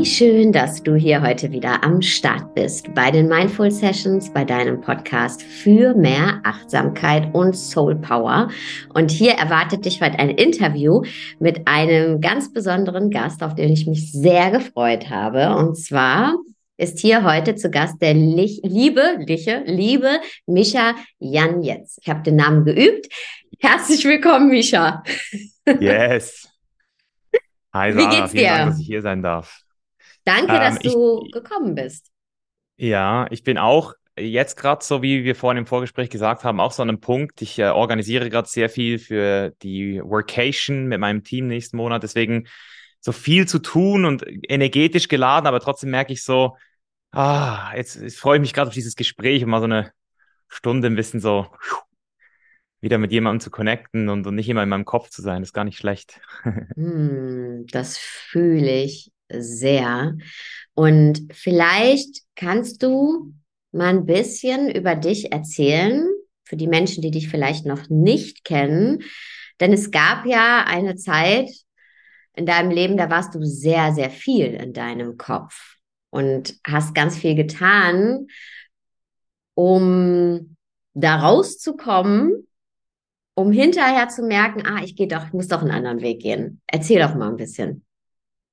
Wie schön, dass du hier heute wieder am Start bist bei den Mindful Sessions, bei deinem Podcast für mehr Achtsamkeit und Soul Power. Und hier erwartet dich heute ein Interview mit einem ganz besonderen Gast, auf den ich mich sehr gefreut habe. Und zwar ist hier heute zu Gast der Lich, liebe, liche, liebe Mischa Jan Jetzt. Ich habe den Namen geübt. Herzlich willkommen, Mischa. Yes. Hi Sarah, Wie geht's dir? vielen Dank, dass ich hier sein darf. Danke, ähm, dass du ich, gekommen bist. Ja, ich bin auch jetzt gerade, so wie wir vorhin im Vorgespräch gesagt haben, auch so an einem Punkt. Ich äh, organisiere gerade sehr viel für die Workation mit meinem Team nächsten Monat. Deswegen so viel zu tun und energetisch geladen, aber trotzdem merke ich so, ah, jetzt, jetzt freue ich mich gerade auf dieses Gespräch und mal so eine Stunde ein bisschen so wieder mit jemandem zu connecten und, und nicht immer in meinem Kopf zu sein, ist gar nicht schlecht. hm, das fühle ich sehr. Und vielleicht kannst du mal ein bisschen über dich erzählen, für die Menschen, die dich vielleicht noch nicht kennen. Denn es gab ja eine Zeit in deinem Leben, da warst du sehr, sehr viel in deinem Kopf und hast ganz viel getan, um da rauszukommen um hinterher zu merken, ah, ich gehe doch, ich muss doch einen anderen Weg gehen. Erzähl doch mal ein bisschen.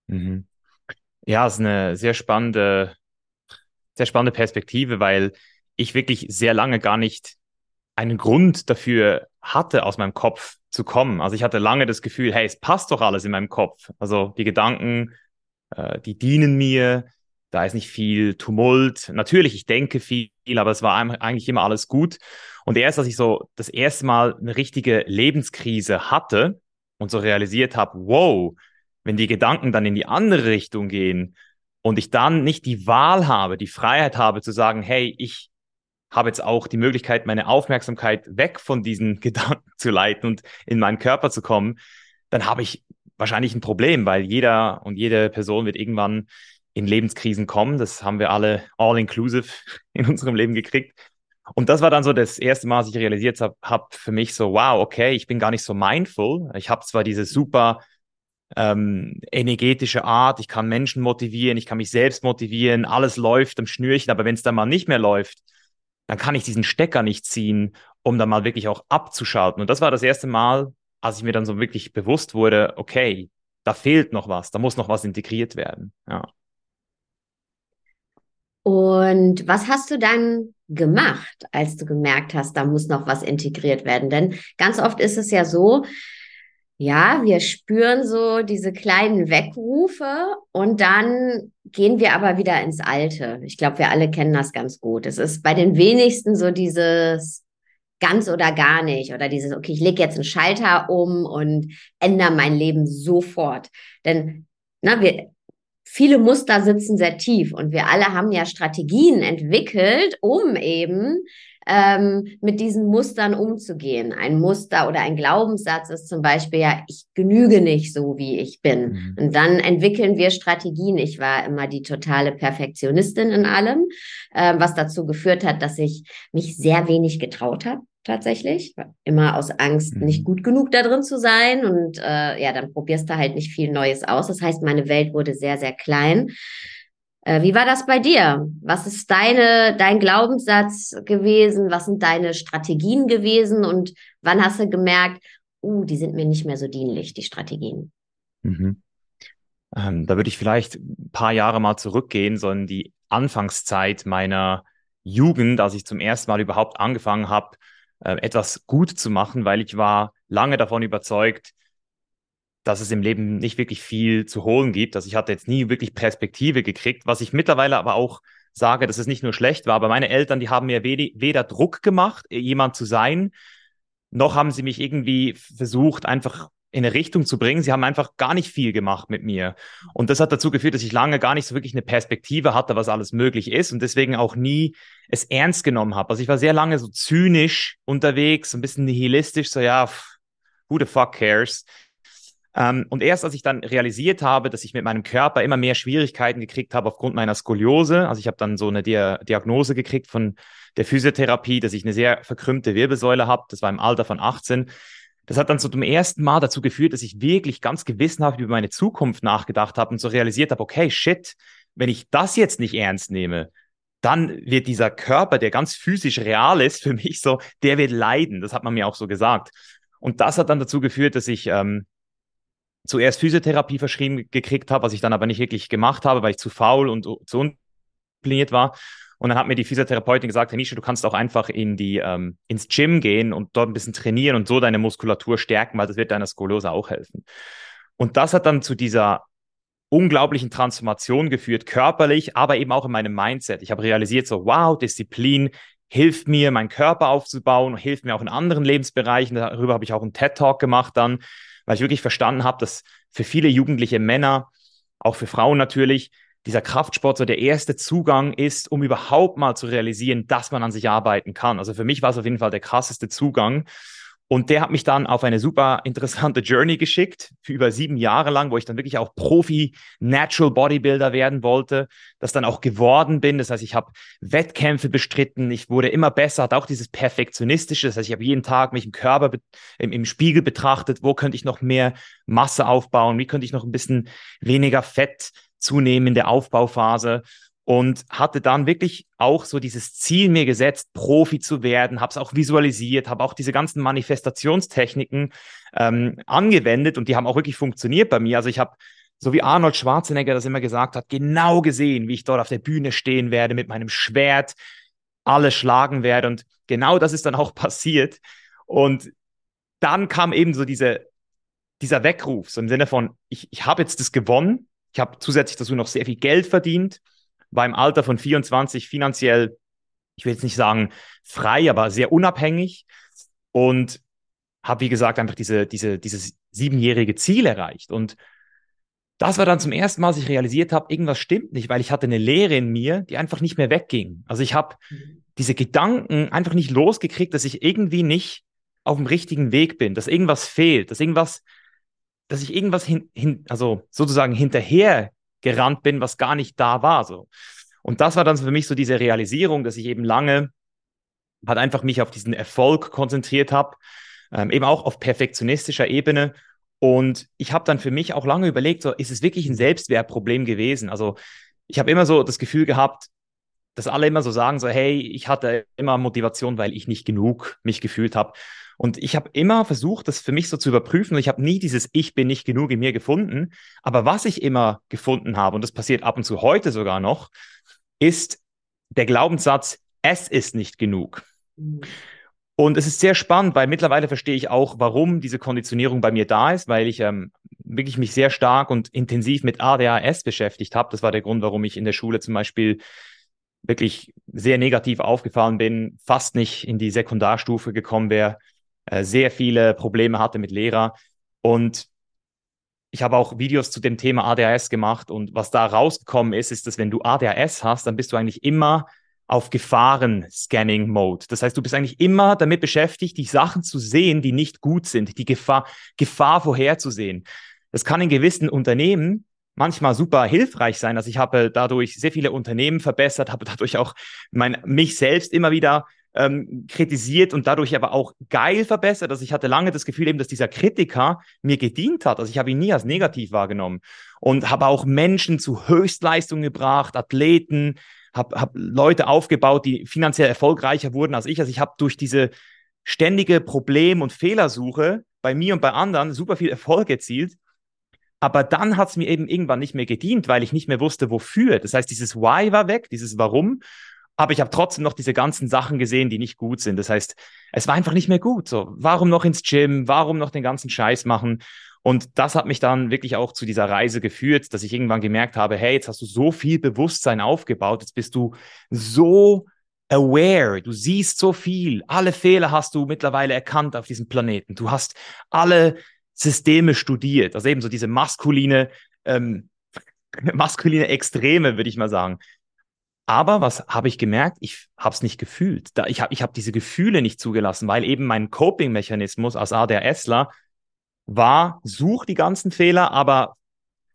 Mhm. Ja, ist eine sehr spannende, sehr spannende Perspektive, weil ich wirklich sehr lange gar nicht einen Grund dafür hatte, aus meinem Kopf zu kommen. Also ich hatte lange das Gefühl, hey, es passt doch alles in meinem Kopf. Also die Gedanken, äh, die dienen mir, da ist nicht viel Tumult. Natürlich, ich denke viel, aber es war eigentlich immer alles gut. Und erst, als ich so das erste Mal eine richtige Lebenskrise hatte und so realisiert habe, wow, wenn die Gedanken dann in die andere Richtung gehen und ich dann nicht die Wahl habe, die Freiheit habe zu sagen, hey, ich habe jetzt auch die Möglichkeit, meine Aufmerksamkeit weg von diesen Gedanken zu leiten und in meinen Körper zu kommen, dann habe ich wahrscheinlich ein Problem, weil jeder und jede Person wird irgendwann in Lebenskrisen kommen. Das haben wir alle all inclusive in unserem Leben gekriegt. Und das war dann so das erste Mal, dass ich realisiert habe, hab für mich so, wow, okay, ich bin gar nicht so mindful. Ich habe zwar diese super ähm, energetische Art, ich kann Menschen motivieren, ich kann mich selbst motivieren, alles läuft am Schnürchen, aber wenn es dann mal nicht mehr läuft, dann kann ich diesen Stecker nicht ziehen, um dann mal wirklich auch abzuschalten. Und das war das erste Mal, als ich mir dann so wirklich bewusst wurde, okay, da fehlt noch was, da muss noch was integriert werden. Ja. Und was hast du dann gemacht, als du gemerkt hast, da muss noch was integriert werden? Denn ganz oft ist es ja so, ja, wir spüren so diese kleinen Weckrufe und dann gehen wir aber wieder ins Alte. Ich glaube, wir alle kennen das ganz gut. Es ist bei den wenigsten so dieses ganz oder gar nicht oder dieses, okay, ich lege jetzt einen Schalter um und ändere mein Leben sofort. Denn na, wir, viele Muster sitzen sehr tief und wir alle haben ja Strategien entwickelt, um eben ähm, mit diesen Mustern umzugehen. Ein Muster oder ein Glaubenssatz ist zum Beispiel ja, ich genüge nicht so, wie ich bin. Mhm. Und dann entwickeln wir Strategien. Ich war immer die totale Perfektionistin in allem, äh, was dazu geführt hat, dass ich mich sehr wenig getraut habe tatsächlich. Immer aus Angst, mhm. nicht gut genug da drin zu sein. Und äh, ja, dann probierst du halt nicht viel Neues aus. Das heißt, meine Welt wurde sehr, sehr klein. Äh, wie war das bei dir? Was ist deine, dein Glaubenssatz gewesen? Was sind deine Strategien gewesen? Und wann hast du gemerkt, uh, die sind mir nicht mehr so dienlich, die Strategien? Mhm. Ähm, da würde ich vielleicht ein paar Jahre mal zurückgehen, so in die Anfangszeit meiner Jugend, als ich zum ersten Mal überhaupt angefangen habe, äh, etwas gut zu machen, weil ich war lange davon überzeugt, dass es im Leben nicht wirklich viel zu holen gibt. Also ich hatte jetzt nie wirklich Perspektive gekriegt, was ich mittlerweile aber auch sage, dass es nicht nur schlecht war, aber meine Eltern, die haben mir weder Druck gemacht, jemand zu sein, noch haben sie mich irgendwie versucht, einfach in eine Richtung zu bringen. Sie haben einfach gar nicht viel gemacht mit mir. Und das hat dazu geführt, dass ich lange gar nicht so wirklich eine Perspektive hatte, was alles möglich ist und deswegen auch nie es ernst genommen habe. Also ich war sehr lange so zynisch unterwegs, ein bisschen nihilistisch, so ja, who the fuck cares? Ähm, und erst als ich dann realisiert habe, dass ich mit meinem Körper immer mehr Schwierigkeiten gekriegt habe aufgrund meiner Skoliose, also ich habe dann so eine Dia Diagnose gekriegt von der Physiotherapie, dass ich eine sehr verkrümmte Wirbelsäule habe, das war im Alter von 18, das hat dann so zum ersten Mal dazu geführt, dass ich wirklich ganz gewissenhaft über meine Zukunft nachgedacht habe und so realisiert habe, okay, shit, wenn ich das jetzt nicht ernst nehme, dann wird dieser Körper, der ganz physisch real ist für mich so, der wird leiden. Das hat man mir auch so gesagt. Und das hat dann dazu geführt, dass ich ähm, zuerst Physiotherapie verschrieben gekriegt habe, was ich dann aber nicht wirklich gemacht habe, weil ich zu faul und zu unplaniert war. Und dann hat mir die Physiotherapeutin gesagt, Nische, du kannst auch einfach in die, ähm, ins Gym gehen und dort ein bisschen trainieren und so deine Muskulatur stärken, weil das wird deiner Skoliose auch helfen. Und das hat dann zu dieser unglaublichen Transformation geführt, körperlich, aber eben auch in meinem Mindset. Ich habe realisiert, so, wow, Disziplin hilft mir, meinen Körper aufzubauen, hilft mir auch in anderen Lebensbereichen. Darüber habe ich auch einen TED-Talk gemacht dann, weil ich wirklich verstanden habe, dass für viele jugendliche Männer, auch für Frauen natürlich, dieser Kraftsport so der erste Zugang ist, um überhaupt mal zu realisieren, dass man an sich arbeiten kann. Also für mich war es auf jeden Fall der krasseste Zugang. Und der hat mich dann auf eine super interessante Journey geschickt, für über sieben Jahre lang, wo ich dann wirklich auch Profi-Natural Bodybuilder werden wollte, das dann auch geworden bin. Das heißt, ich habe Wettkämpfe bestritten, ich wurde immer besser, hatte auch dieses Perfektionistische. Das heißt, ich habe jeden Tag mich im Körper, im, im Spiegel betrachtet, wo könnte ich noch mehr Masse aufbauen, wie könnte ich noch ein bisschen weniger Fett zunehmen in der Aufbauphase und hatte dann wirklich auch so dieses Ziel mir gesetzt, Profi zu werden, habe es auch visualisiert, habe auch diese ganzen Manifestationstechniken ähm, angewendet und die haben auch wirklich funktioniert bei mir. Also ich habe, so wie Arnold Schwarzenegger das immer gesagt hat, genau gesehen, wie ich dort auf der Bühne stehen werde mit meinem Schwert, alle schlagen werde und genau das ist dann auch passiert. Und dann kam eben so diese, dieser Weckruf, so im Sinne von, ich, ich habe jetzt das gewonnen, ich habe zusätzlich dazu noch sehr viel Geld verdient, war im Alter von 24 finanziell, ich will jetzt nicht sagen frei, aber sehr unabhängig und habe, wie gesagt, einfach diese, diese, dieses siebenjährige Ziel erreicht. Und das war dann zum ersten Mal, dass ich realisiert habe, irgendwas stimmt nicht, weil ich hatte eine Lehre in mir, die einfach nicht mehr wegging. Also ich habe mhm. diese Gedanken einfach nicht losgekriegt, dass ich irgendwie nicht auf dem richtigen Weg bin, dass irgendwas fehlt, dass irgendwas, dass ich irgendwas hin, hin also sozusagen hinterher gerannt bin, was gar nicht da war. So. Und das war dann für mich so diese Realisierung, dass ich eben lange halt einfach mich auf diesen Erfolg konzentriert habe, ähm, eben auch auf perfektionistischer Ebene. Und ich habe dann für mich auch lange überlegt, so ist es wirklich ein Selbstwertproblem gewesen? Also ich habe immer so das Gefühl gehabt, dass alle immer so sagen, so hey, ich hatte immer Motivation, weil ich nicht genug mich gefühlt habe. Und ich habe immer versucht, das für mich so zu überprüfen. Und ich habe nie dieses Ich bin nicht genug in mir gefunden. Aber was ich immer gefunden habe, und das passiert ab und zu heute sogar noch, ist der Glaubenssatz, es ist nicht genug. Und es ist sehr spannend, weil mittlerweile verstehe ich auch, warum diese Konditionierung bei mir da ist, weil ich ähm, wirklich mich sehr stark und intensiv mit ADHS beschäftigt habe. Das war der Grund, warum ich in der Schule zum Beispiel wirklich sehr negativ aufgefallen bin, fast nicht in die Sekundarstufe gekommen wäre, äh, sehr viele Probleme hatte mit Lehrer. Und ich habe auch Videos zu dem Thema ADHS gemacht und was da rausgekommen ist, ist, dass wenn du ADHS hast, dann bist du eigentlich immer auf Gefahren-Scanning-Mode. Das heißt, du bist eigentlich immer damit beschäftigt, die Sachen zu sehen, die nicht gut sind, die Gefahr, Gefahr vorherzusehen. Das kann in gewissen Unternehmen manchmal super hilfreich sein. Also ich habe dadurch sehr viele Unternehmen verbessert, habe dadurch auch mein, mich selbst immer wieder ähm, kritisiert und dadurch aber auch geil verbessert. Also ich hatte lange das Gefühl eben, dass dieser Kritiker mir gedient hat. Also ich habe ihn nie als negativ wahrgenommen und habe auch Menschen zu Höchstleistungen gebracht, Athleten, habe hab Leute aufgebaut, die finanziell erfolgreicher wurden als ich. Also ich habe durch diese ständige Problem- und Fehlersuche bei mir und bei anderen super viel Erfolg erzielt. Aber dann hat es mir eben irgendwann nicht mehr gedient, weil ich nicht mehr wusste, wofür. Das heißt, dieses Why war weg, dieses Warum. Aber ich habe trotzdem noch diese ganzen Sachen gesehen, die nicht gut sind. Das heißt, es war einfach nicht mehr gut. So, warum noch ins Gym? Warum noch den ganzen Scheiß machen? Und das hat mich dann wirklich auch zu dieser Reise geführt, dass ich irgendwann gemerkt habe, hey, jetzt hast du so viel Bewusstsein aufgebaut, jetzt bist du so aware, du siehst so viel, alle Fehler hast du mittlerweile erkannt auf diesem Planeten, du hast alle Systeme studiert, also eben so diese maskuline, ähm, maskuline Extreme, würde ich mal sagen. Aber was habe ich gemerkt? Ich habe es nicht gefühlt. Da, ich habe ich hab diese Gefühle nicht zugelassen, weil eben mein Coping-Mechanismus als ADHSler war, such die ganzen Fehler, aber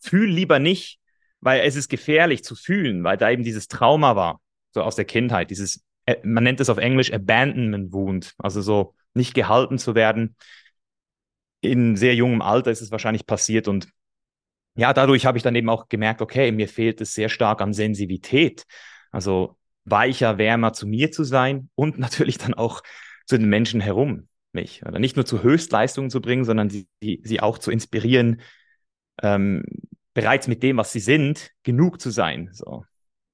fühl lieber nicht, weil es ist gefährlich zu fühlen, weil da eben dieses Trauma war, so aus der Kindheit, dieses, äh, man nennt es auf Englisch Abandonment Wound, also so nicht gehalten zu werden. In sehr jungem Alter ist es wahrscheinlich passiert und ja, dadurch habe ich dann eben auch gemerkt, okay, mir fehlt es sehr stark an Sensibilität. Also weicher, wärmer zu mir zu sein und natürlich dann auch zu den Menschen herum mich. Oder nicht nur zu Höchstleistungen zu bringen, sondern sie, sie auch zu inspirieren, ähm, bereits mit dem, was sie sind, genug zu sein. So.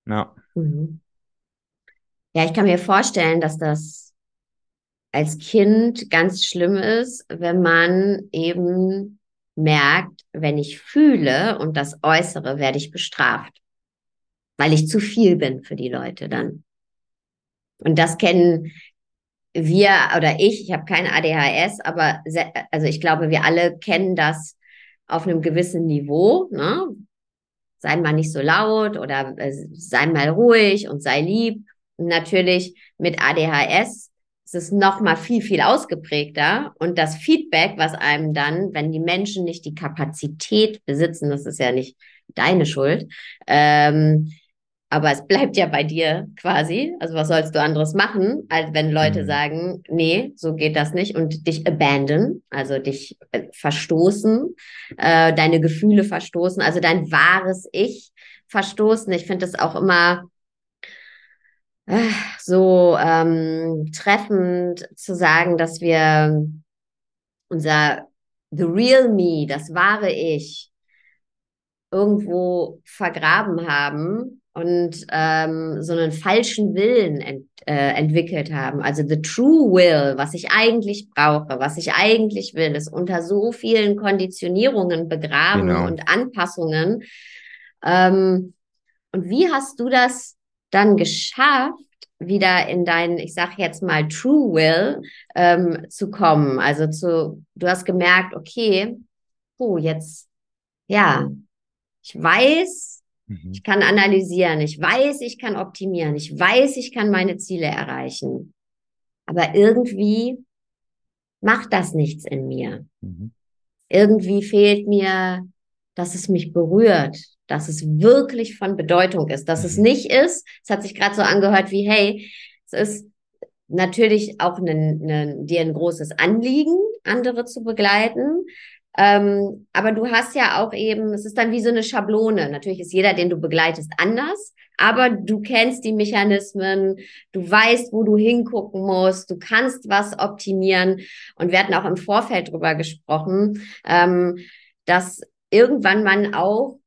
Ja. Mhm. Ja, ich kann mir vorstellen, dass das als Kind ganz schlimm ist, wenn man eben merkt, wenn ich fühle und das äußere, werde ich bestraft, weil ich zu viel bin für die Leute dann. Und das kennen wir oder ich, ich habe kein ADHS, aber also ich glaube, wir alle kennen das auf einem gewissen Niveau. Ne? Sei mal nicht so laut oder äh, sei mal ruhig und sei lieb. Natürlich mit ADHS es noch mal viel, viel ausgeprägter. Und das Feedback, was einem dann, wenn die Menschen nicht die Kapazität besitzen, das ist ja nicht deine Schuld, ähm, aber es bleibt ja bei dir quasi. Also was sollst du anderes machen, als wenn Leute mhm. sagen, nee, so geht das nicht und dich abandon, also dich äh, verstoßen, äh, deine Gefühle verstoßen, also dein wahres Ich verstoßen. Ich finde das auch immer so ähm, treffend zu sagen, dass wir unser The Real Me, das wahre Ich, irgendwo vergraben haben und ähm, so einen falschen Willen ent, äh, entwickelt haben. Also the true will, was ich eigentlich brauche, was ich eigentlich will, ist unter so vielen Konditionierungen begraben genau. und Anpassungen. Ähm, und wie hast du das dann geschafft, wieder in deinen, ich sag jetzt mal, True Will ähm, zu kommen? Also zu, du hast gemerkt, okay, oh, jetzt, ja, ich weiß, Mhm. Ich kann analysieren. Ich weiß, ich kann optimieren. Ich weiß, ich kann meine Ziele erreichen. Aber irgendwie macht das nichts in mir. Mhm. Irgendwie fehlt mir, dass es mich berührt, dass es wirklich von Bedeutung ist, dass mhm. es nicht ist. Es hat sich gerade so angehört wie, hey, es ist natürlich auch ein, ein, dir ein großes Anliegen, andere zu begleiten. Ähm, aber du hast ja auch eben, es ist dann wie so eine Schablone. Natürlich ist jeder, den du begleitest, anders, aber du kennst die Mechanismen, du weißt, wo du hingucken musst, du kannst was optimieren. Und wir hatten auch im Vorfeld drüber gesprochen, ähm, dass irgendwann man auch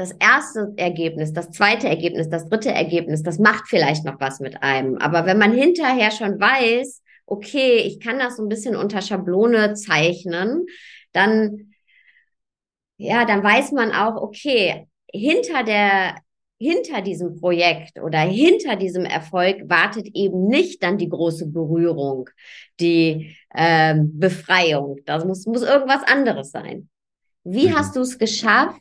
das erste Ergebnis, das zweite Ergebnis, das dritte Ergebnis, das macht vielleicht noch was mit einem. Aber wenn man hinterher schon weiß, okay, ich kann das so ein bisschen unter Schablone zeichnen, dann, ja, dann weiß man auch, okay, hinter der, hinter diesem Projekt oder hinter diesem Erfolg wartet eben nicht dann die große Berührung, die ähm, Befreiung. Das muss, muss irgendwas anderes sein. Wie mhm. hast du es geschafft,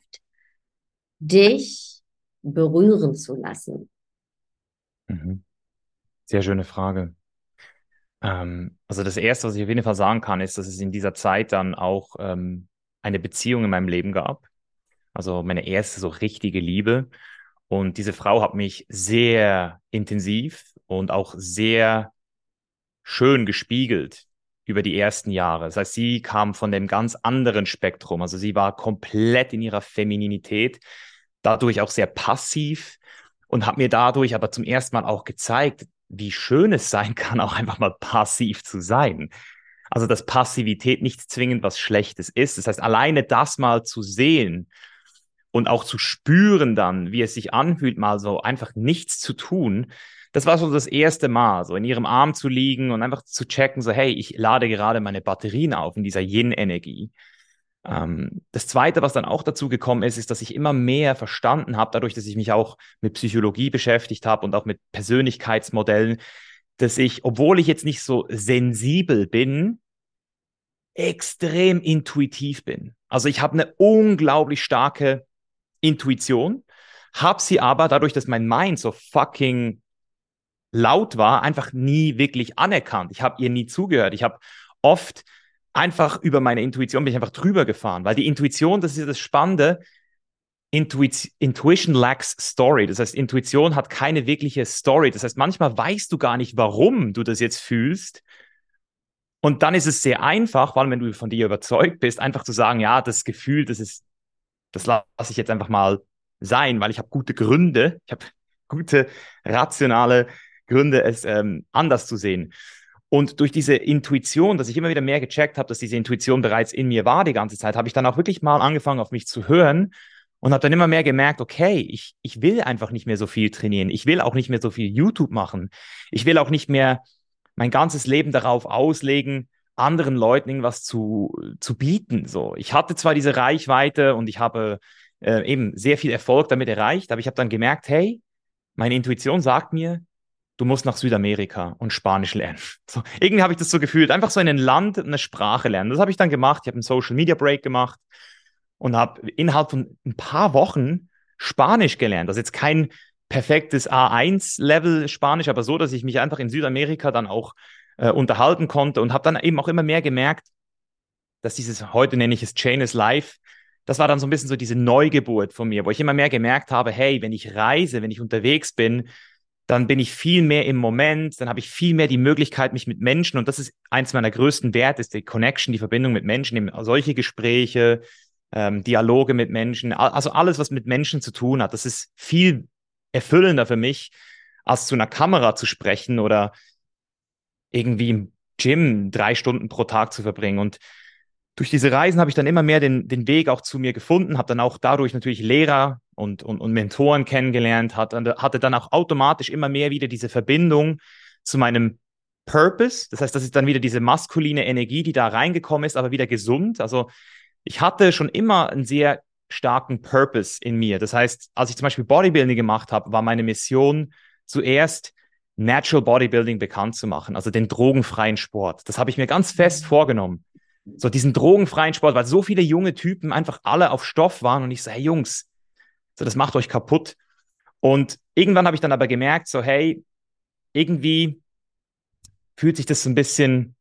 dich berühren zu lassen? Mhm. Sehr schöne Frage. Ähm, also das Erste, was ich auf jeden Fall sagen kann, ist, dass es in dieser Zeit dann auch ähm, eine Beziehung in meinem Leben gab. Also meine erste so richtige Liebe. Und diese Frau hat mich sehr intensiv und auch sehr schön gespiegelt über die ersten Jahre. Das heißt, sie kam von dem ganz anderen Spektrum. Also sie war komplett in ihrer Femininität, dadurch auch sehr passiv und hat mir dadurch aber zum ersten Mal auch gezeigt, wie schön es sein kann, auch einfach mal passiv zu sein. Also, dass Passivität nicht zwingend was Schlechtes ist. Das heißt, alleine das mal zu sehen und auch zu spüren dann, wie es sich anfühlt, mal so einfach nichts zu tun, das war so das erste Mal, so in ihrem Arm zu liegen und einfach zu checken, so, hey, ich lade gerade meine Batterien auf in dieser Yin-Energie. Ähm, das Zweite, was dann auch dazu gekommen ist, ist, dass ich immer mehr verstanden habe, dadurch, dass ich mich auch mit Psychologie beschäftigt habe und auch mit Persönlichkeitsmodellen, dass ich, obwohl ich jetzt nicht so sensibel bin, extrem intuitiv bin. Also ich habe eine unglaublich starke Intuition, habe sie aber dadurch, dass mein Mind so fucking laut war, einfach nie wirklich anerkannt. Ich habe ihr nie zugehört. Ich habe oft einfach über meine Intuition bin ich einfach drüber gefahren, weil die Intuition, das ist das Spannende, Intuit Intuition lacks Story. Das heißt, Intuition hat keine wirkliche Story. Das heißt, manchmal weißt du gar nicht, warum du das jetzt fühlst. Und dann ist es sehr einfach, allem wenn du von dir überzeugt bist, einfach zu sagen, ja, das Gefühl, das ist, das lasse ich jetzt einfach mal sein, weil ich habe gute Gründe, ich habe gute rationale Gründe, es ähm, anders zu sehen. Und durch diese Intuition, dass ich immer wieder mehr gecheckt habe, dass diese Intuition bereits in mir war die ganze Zeit, habe ich dann auch wirklich mal angefangen, auf mich zu hören und habe dann immer mehr gemerkt, okay, ich, ich will einfach nicht mehr so viel trainieren. Ich will auch nicht mehr so viel YouTube machen. Ich will auch nicht mehr mein ganzes Leben darauf auslegen, anderen Leuten irgendwas zu, zu bieten. So, ich hatte zwar diese Reichweite und ich habe äh, eben sehr viel Erfolg damit erreicht, aber ich habe dann gemerkt, hey, meine Intuition sagt mir, du musst nach Südamerika und Spanisch lernen. So, irgendwie habe ich das so gefühlt, einfach so in ein Land eine Sprache lernen. Das habe ich dann gemacht. Ich habe einen Social Media Break gemacht und habe innerhalb von ein paar Wochen Spanisch gelernt. Das ist jetzt kein perfektes A1-Level Spanisch, aber so, dass ich mich einfach in Südamerika dann auch äh, unterhalten konnte und habe dann eben auch immer mehr gemerkt, dass dieses, heute nenne ich es Chain is Life, das war dann so ein bisschen so diese Neugeburt von mir, wo ich immer mehr gemerkt habe, hey, wenn ich reise, wenn ich unterwegs bin, dann bin ich viel mehr im Moment, dann habe ich viel mehr die Möglichkeit, mich mit Menschen, und das ist eins meiner größten Werte, ist die Connection, die Verbindung mit Menschen, solche Gespräche, ähm, Dialoge mit Menschen, also alles, was mit Menschen zu tun hat, das ist viel erfüllender für mich, als zu einer Kamera zu sprechen oder irgendwie im Gym drei Stunden pro Tag zu verbringen. Und durch diese Reisen habe ich dann immer mehr den, den Weg auch zu mir gefunden, habe dann auch dadurch natürlich Lehrer und, und, und Mentoren kennengelernt, hat, hatte dann auch automatisch immer mehr wieder diese Verbindung zu meinem Purpose. Das heißt, das ist dann wieder diese maskuline Energie, die da reingekommen ist, aber wieder gesund. Also ich hatte schon immer einen sehr starken Purpose in mir. Das heißt, als ich zum Beispiel Bodybuilding gemacht habe, war meine Mission zuerst Natural Bodybuilding bekannt zu machen, also den drogenfreien Sport. Das habe ich mir ganz fest vorgenommen. So diesen drogenfreien Sport, weil so viele junge Typen einfach alle auf Stoff waren und ich so, hey Jungs, so das macht euch kaputt. Und irgendwann habe ich dann aber gemerkt, so hey, irgendwie fühlt sich das so ein bisschen,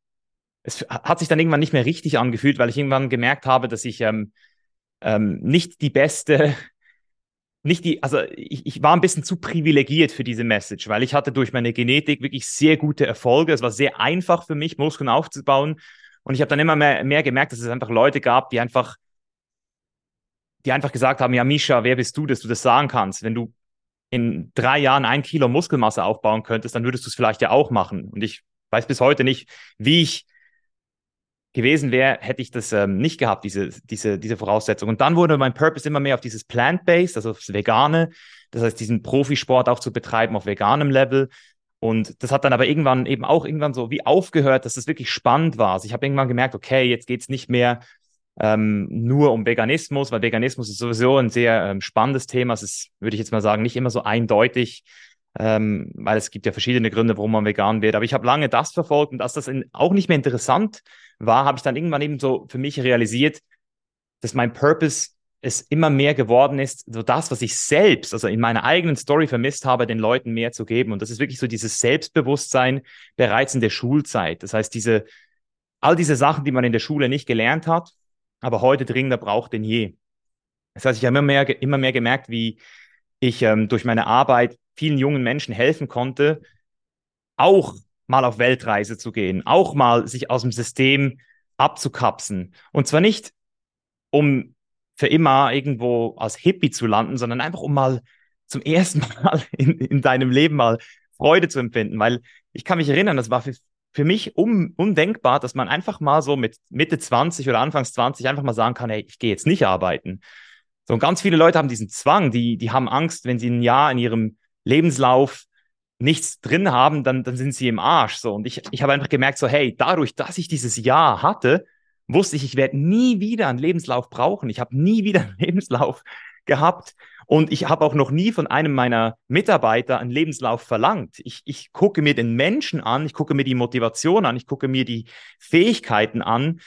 es hat sich dann irgendwann nicht mehr richtig angefühlt, weil ich irgendwann gemerkt habe, dass ich ähm, ähm, nicht die beste, nicht die, also ich, ich war ein bisschen zu privilegiert für diese Message, weil ich hatte durch meine Genetik wirklich sehr gute Erfolge. Es war sehr einfach für mich, Muskeln aufzubauen. Und ich habe dann immer mehr, mehr gemerkt, dass es einfach Leute gab, die einfach, die einfach gesagt haben, ja, Misha, wer bist du, dass du das sagen kannst? Wenn du in drei Jahren ein Kilo Muskelmasse aufbauen könntest, dann würdest du es vielleicht ja auch machen. Und ich weiß bis heute nicht, wie ich gewesen wäre, hätte ich das ähm, nicht gehabt, diese, diese, diese Voraussetzung. Und dann wurde mein Purpose immer mehr auf dieses Plant-Based, also aufs Vegane, das heißt, diesen Profisport auch zu betreiben auf veganem Level. Und das hat dann aber irgendwann eben auch irgendwann so wie aufgehört, dass das wirklich spannend war. Also ich habe irgendwann gemerkt, okay, jetzt geht es nicht mehr ähm, nur um Veganismus, weil Veganismus ist sowieso ein sehr ähm, spannendes Thema. Es ist, würde ich jetzt mal sagen, nicht immer so eindeutig ähm, weil es gibt ja verschiedene Gründe, warum man vegan wird. Aber ich habe lange das verfolgt und als das in, auch nicht mehr interessant war, habe ich dann irgendwann eben so für mich realisiert, dass mein Purpose es immer mehr geworden ist, so das, was ich selbst, also in meiner eigenen Story vermisst habe, den Leuten mehr zu geben. Und das ist wirklich so dieses Selbstbewusstsein bereits in der Schulzeit. Das heißt, diese, all diese Sachen, die man in der Schule nicht gelernt hat, aber heute dringender braucht denn je. Das heißt, ich habe immer mehr, immer mehr gemerkt, wie ich ähm, durch meine Arbeit vielen jungen Menschen helfen konnte, auch mal auf Weltreise zu gehen, auch mal sich aus dem System abzukapsen. Und zwar nicht, um für immer irgendwo als Hippie zu landen, sondern einfach, um mal zum ersten Mal in, in deinem Leben mal Freude zu empfinden. Weil ich kann mich erinnern, das war für, für mich un, undenkbar, dass man einfach mal so mit Mitte 20 oder Anfangs 20 einfach mal sagen kann, hey, ich gehe jetzt nicht arbeiten. So, und ganz viele Leute haben diesen Zwang, die, die haben Angst, wenn sie ein Jahr in ihrem Lebenslauf nichts drin haben, dann, dann sind sie im Arsch. So. Und ich, ich habe einfach gemerkt, so, hey, dadurch, dass ich dieses Jahr hatte, wusste ich, ich werde nie wieder einen Lebenslauf brauchen. Ich habe nie wieder einen Lebenslauf gehabt. Und ich habe auch noch nie von einem meiner Mitarbeiter einen Lebenslauf verlangt. Ich, ich gucke mir den Menschen an, ich gucke mir die Motivation an, ich gucke mir die Fähigkeiten an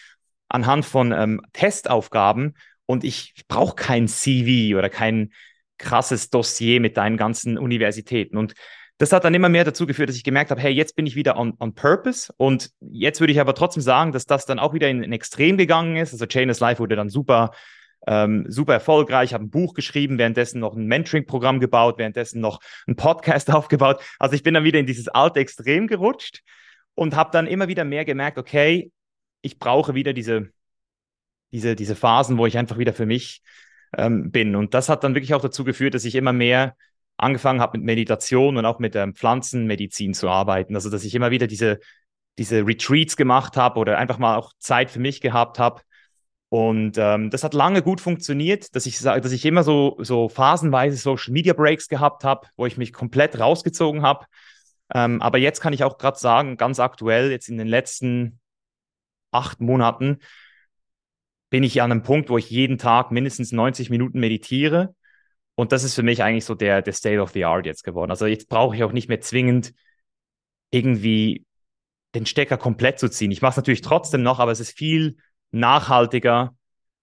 anhand von ähm, Testaufgaben und ich brauche kein CV oder kein krasses Dossier mit deinen ganzen Universitäten. Und das hat dann immer mehr dazu geführt, dass ich gemerkt habe, hey, jetzt bin ich wieder on, on purpose. Und jetzt würde ich aber trotzdem sagen, dass das dann auch wieder in ein Extrem gegangen ist. Also Chain is Life wurde dann super, ähm, super erfolgreich, habe ein Buch geschrieben, währenddessen noch ein Mentoring-Programm gebaut, währenddessen noch ein Podcast aufgebaut. Also ich bin dann wieder in dieses alte Extrem gerutscht. und habe dann immer wieder mehr gemerkt, okay, ich brauche wieder diese, diese, diese Phasen, wo ich einfach wieder für mich ähm, bin. Und das hat dann wirklich auch dazu geführt, dass ich immer mehr angefangen habe mit Meditation und auch mit ähm, Pflanzenmedizin zu arbeiten. Also dass ich immer wieder diese, diese Retreats gemacht habe oder einfach mal auch Zeit für mich gehabt habe. Und ähm, das hat lange gut funktioniert, dass ich dass ich immer so, so phasenweise Social Media Breaks gehabt habe, wo ich mich komplett rausgezogen habe. Ähm, aber jetzt kann ich auch gerade sagen, ganz aktuell, jetzt in den letzten acht Monaten, bin ich an einem Punkt, wo ich jeden Tag mindestens 90 Minuten meditiere. Und das ist für mich eigentlich so der, der State of the Art jetzt geworden. Also jetzt brauche ich auch nicht mehr zwingend irgendwie den Stecker komplett zu ziehen. Ich mache es natürlich trotzdem noch, aber es ist viel nachhaltiger.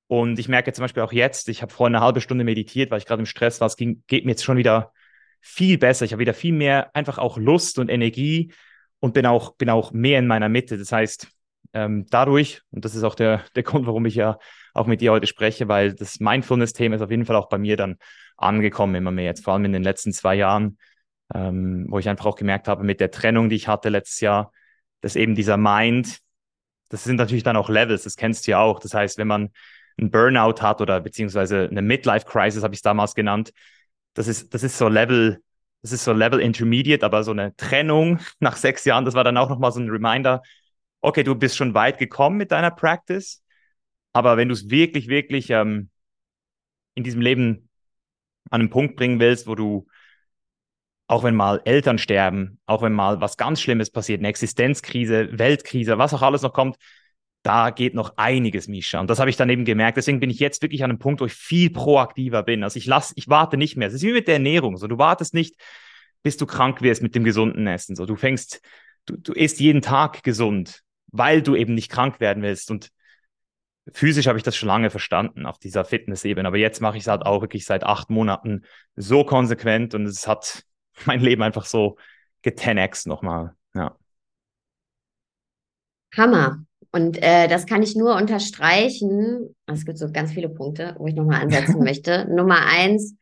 Und ich merke zum Beispiel auch jetzt, ich habe vorhin eine halbe Stunde meditiert, weil ich gerade im Stress war. Es ging, geht mir jetzt schon wieder viel besser. Ich habe wieder viel mehr einfach auch Lust und Energie und bin auch, bin auch mehr in meiner Mitte. Das heißt, ähm, dadurch, und das ist auch der, der Grund, warum ich ja auch mit dir heute spreche, weil das Mindfulness-Thema ist auf jeden Fall auch bei mir dann angekommen, immer mehr jetzt, vor allem in den letzten zwei Jahren, ähm, wo ich einfach auch gemerkt habe, mit der Trennung, die ich hatte letztes Jahr, dass eben dieser Mind, das sind natürlich dann auch Levels, das kennst du ja auch. Das heißt, wenn man einen Burnout hat oder beziehungsweise eine Midlife-Crisis, habe ich es damals genannt, das ist, das ist so Level, das ist so Level Intermediate, aber so eine Trennung nach sechs Jahren, das war dann auch nochmal so ein Reminder, okay, du bist schon weit gekommen mit deiner Practice, aber wenn du es wirklich, wirklich ähm, in diesem Leben an einen Punkt bringen willst, wo du, auch wenn mal Eltern sterben, auch wenn mal was ganz Schlimmes passiert, eine Existenzkrise, Weltkrise, was auch alles noch kommt, da geht noch einiges, Misha. Und das habe ich dann eben gemerkt. Deswegen bin ich jetzt wirklich an einem Punkt, wo ich viel proaktiver bin. Also ich lasse, ich warte nicht mehr. Es ist wie mit der Ernährung. So, du wartest nicht, bis du krank wirst mit dem gesunden Essen. So, du fängst, du, du isst jeden Tag gesund weil du eben nicht krank werden willst. Und physisch habe ich das schon lange verstanden auf dieser Fitness-Ebene. Aber jetzt mache ich es halt auch wirklich seit acht Monaten so konsequent und es hat mein Leben einfach so getenext nochmal. Ja. Hammer. Und äh, das kann ich nur unterstreichen. Es gibt so ganz viele Punkte, wo ich nochmal ansetzen möchte. Nummer eins,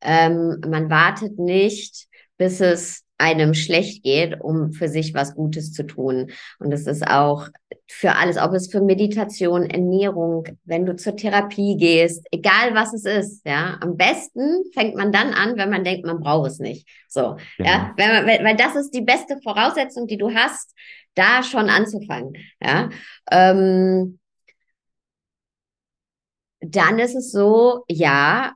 ähm, man wartet nicht, bis es einem schlecht geht, um für sich was Gutes zu tun. Und es ist auch für alles, ob es für Meditation, Ernährung, wenn du zur Therapie gehst, egal was es ist, ja, am besten fängt man dann an, wenn man denkt, man braucht es nicht. So, genau. ja, wenn man, weil das ist die beste Voraussetzung, die du hast, da schon anzufangen, ja. Ähm, dann ist es so, ja,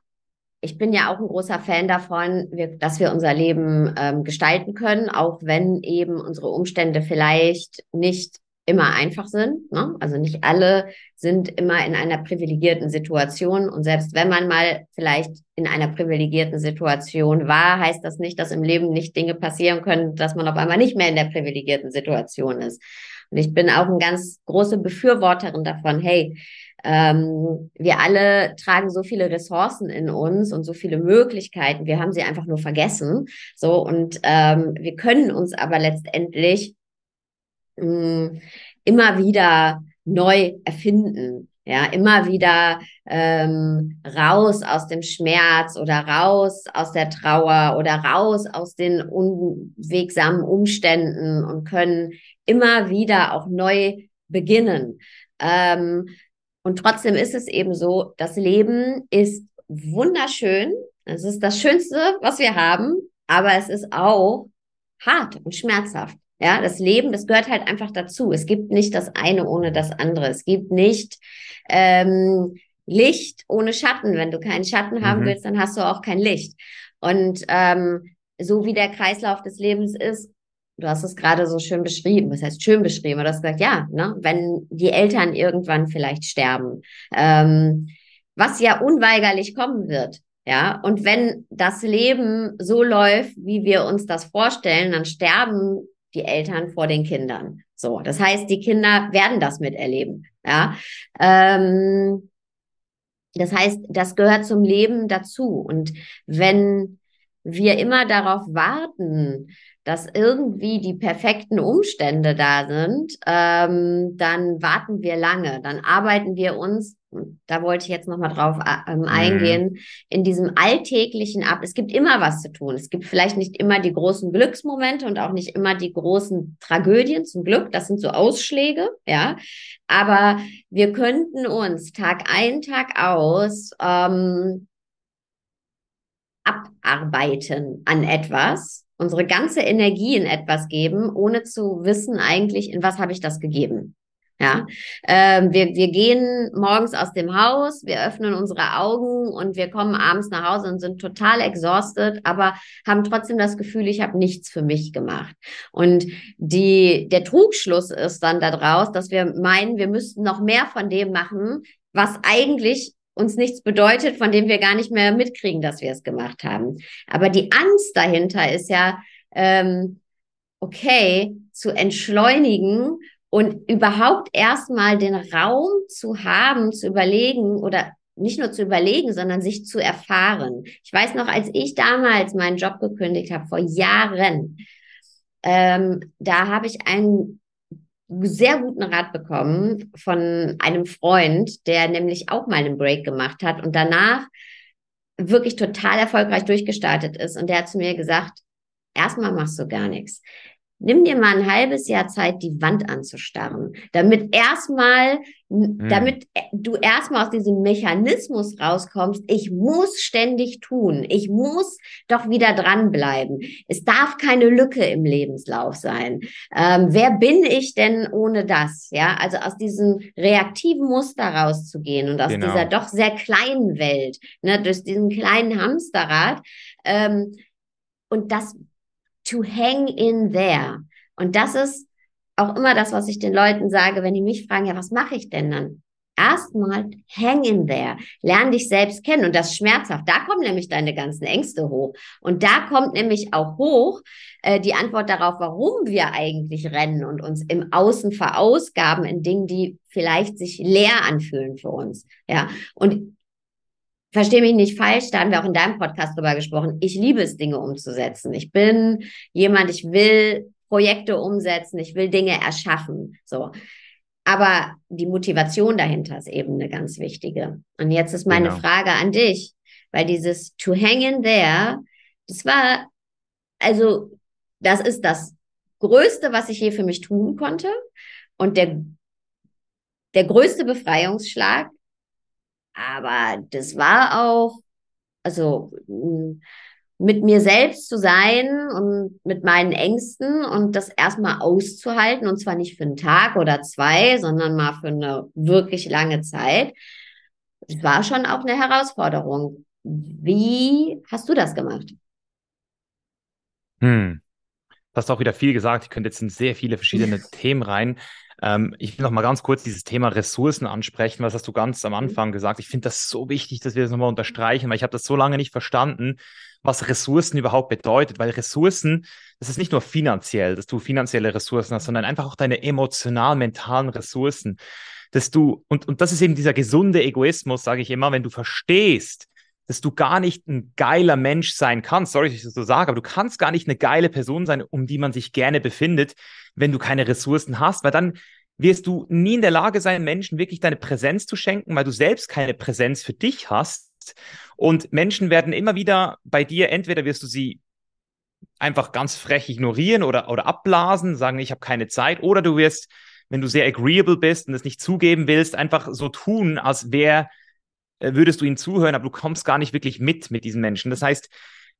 ich bin ja auch ein großer Fan davon, dass wir unser Leben ähm, gestalten können, auch wenn eben unsere Umstände vielleicht nicht immer einfach sind. Ne? Also nicht alle sind immer in einer privilegierten Situation. Und selbst wenn man mal vielleicht in einer privilegierten Situation war, heißt das nicht, dass im Leben nicht Dinge passieren können, dass man auf einmal nicht mehr in der privilegierten Situation ist. Und ich bin auch eine ganz große Befürworterin davon, hey, ähm, wir alle tragen so viele Ressourcen in uns und so viele Möglichkeiten. Wir haben sie einfach nur vergessen. So und ähm, wir können uns aber letztendlich mh, mm, immer wieder neu erfinden. Ja, immer wieder ähm, raus aus dem Schmerz oder raus aus der Trauer oder raus aus den unwegsamen Umständen und können immer wieder auch neu beginnen. Ähm, und trotzdem ist es eben so, das Leben ist wunderschön. Es ist das Schönste, was wir haben, aber es ist auch hart und schmerzhaft. Ja, das Leben, das gehört halt einfach dazu. Es gibt nicht das eine ohne das andere. Es gibt nicht ähm, Licht ohne Schatten. Wenn du keinen Schatten haben mhm. willst, dann hast du auch kein Licht. Und ähm, so wie der Kreislauf des Lebens ist, du hast es gerade so schön beschrieben. Was heißt schön beschrieben? Du hast gesagt, ja, ne, wenn die Eltern irgendwann vielleicht sterben, ähm, was ja unweigerlich kommen wird. Ja, und wenn das Leben so läuft, wie wir uns das vorstellen, dann sterben die Eltern vor den Kindern. So, das heißt, die Kinder werden das miterleben. Ja, ähm, das heißt, das gehört zum Leben dazu. Und wenn wir immer darauf warten, dass irgendwie die perfekten Umstände da sind, ähm, dann warten wir lange. Dann arbeiten wir uns, da wollte ich jetzt nochmal drauf äh, ähm, mhm. eingehen, mhm. in diesem alltäglichen ab. Es gibt immer was zu tun. Es gibt vielleicht nicht immer die großen Glücksmomente und auch nicht immer die großen Tragödien zum Glück. Das sind so Ausschläge, ja. Aber wir könnten uns Tag ein, Tag aus ähm, abarbeiten an etwas unsere ganze Energie in etwas geben, ohne zu wissen eigentlich, in was habe ich das gegeben. Ja, ähm, wir, wir gehen morgens aus dem Haus, wir öffnen unsere Augen und wir kommen abends nach Hause und sind total exhausted, aber haben trotzdem das Gefühl, ich habe nichts für mich gemacht. Und die, der Trugschluss ist dann daraus, dass wir meinen, wir müssten noch mehr von dem machen, was eigentlich uns nichts bedeutet, von dem wir gar nicht mehr mitkriegen, dass wir es gemacht haben. Aber die Angst dahinter ist ja, ähm, okay, zu entschleunigen und überhaupt erstmal den Raum zu haben, zu überlegen oder nicht nur zu überlegen, sondern sich zu erfahren. Ich weiß noch, als ich damals meinen Job gekündigt habe, vor Jahren, ähm, da habe ich einen sehr guten Rat bekommen von einem Freund, der nämlich auch mal einen Break gemacht hat und danach wirklich total erfolgreich durchgestartet ist. Und der hat zu mir gesagt, erstmal machst du gar nichts. Nimm dir mal ein halbes Jahr Zeit, die Wand anzustarren, damit erstmal, mhm. damit du erstmal aus diesem Mechanismus rauskommst. Ich muss ständig tun. Ich muss doch wieder dranbleiben. Es darf keine Lücke im Lebenslauf sein. Ähm, wer bin ich denn ohne das? Ja, also aus diesem reaktiven Muster rauszugehen und aus genau. dieser doch sehr kleinen Welt, ne, durch diesen kleinen Hamsterrad. Ähm, und das to hang in there. Und das ist auch immer das, was ich den Leuten sage, wenn die mich fragen, ja, was mache ich denn dann? Erstmal hang in there, lern dich selbst kennen und das ist schmerzhaft. Da kommen nämlich deine ganzen Ängste hoch und da kommt nämlich auch hoch äh, die Antwort darauf, warum wir eigentlich rennen und uns im Außen verausgaben in Dingen, die vielleicht sich leer anfühlen für uns. Ja, und verstehe mich nicht falsch, da haben wir auch in deinem Podcast drüber gesprochen. Ich liebe es, Dinge umzusetzen. Ich bin jemand, ich will Projekte umsetzen, ich will Dinge erschaffen. So. Aber die Motivation dahinter ist eben eine ganz wichtige. Und jetzt ist meine genau. Frage an dich, weil dieses to hang in there, das war, also, das ist das Größte, was ich je für mich tun konnte. Und der, der größte Befreiungsschlag, aber das war auch, also mit mir selbst zu sein und mit meinen Ängsten und das erstmal auszuhalten und zwar nicht für einen Tag oder zwei, sondern mal für eine wirklich lange Zeit. Das war schon auch eine Herausforderung. Wie hast du das gemacht? Hm. Du hast auch wieder viel gesagt. Ich könnte jetzt in sehr viele verschiedene Themen rein. Ähm, ich will noch mal ganz kurz dieses Thema Ressourcen ansprechen. Was hast du ganz am mhm. Anfang gesagt? Ich finde das so wichtig, dass wir das nochmal unterstreichen, weil ich habe das so lange nicht verstanden, was Ressourcen überhaupt bedeutet. Weil Ressourcen, das ist nicht nur finanziell, dass du finanzielle Ressourcen hast, sondern einfach auch deine emotional-mentalen Ressourcen. Dass du, und, und das ist eben dieser gesunde Egoismus, sage ich immer, wenn du verstehst, dass du gar nicht ein geiler Mensch sein kannst. Sorry, dass ich das so sage, aber du kannst gar nicht eine geile Person sein, um die man sich gerne befindet, wenn du keine Ressourcen hast, weil dann wirst du nie in der Lage sein, Menschen wirklich deine Präsenz zu schenken, weil du selbst keine Präsenz für dich hast. Und Menschen werden immer wieder bei dir, entweder wirst du sie einfach ganz frech ignorieren oder, oder abblasen, sagen, ich habe keine Zeit, oder du wirst, wenn du sehr agreeable bist und es nicht zugeben willst, einfach so tun, als wäre würdest du ihnen zuhören, aber du kommst gar nicht wirklich mit mit diesen Menschen. Das heißt,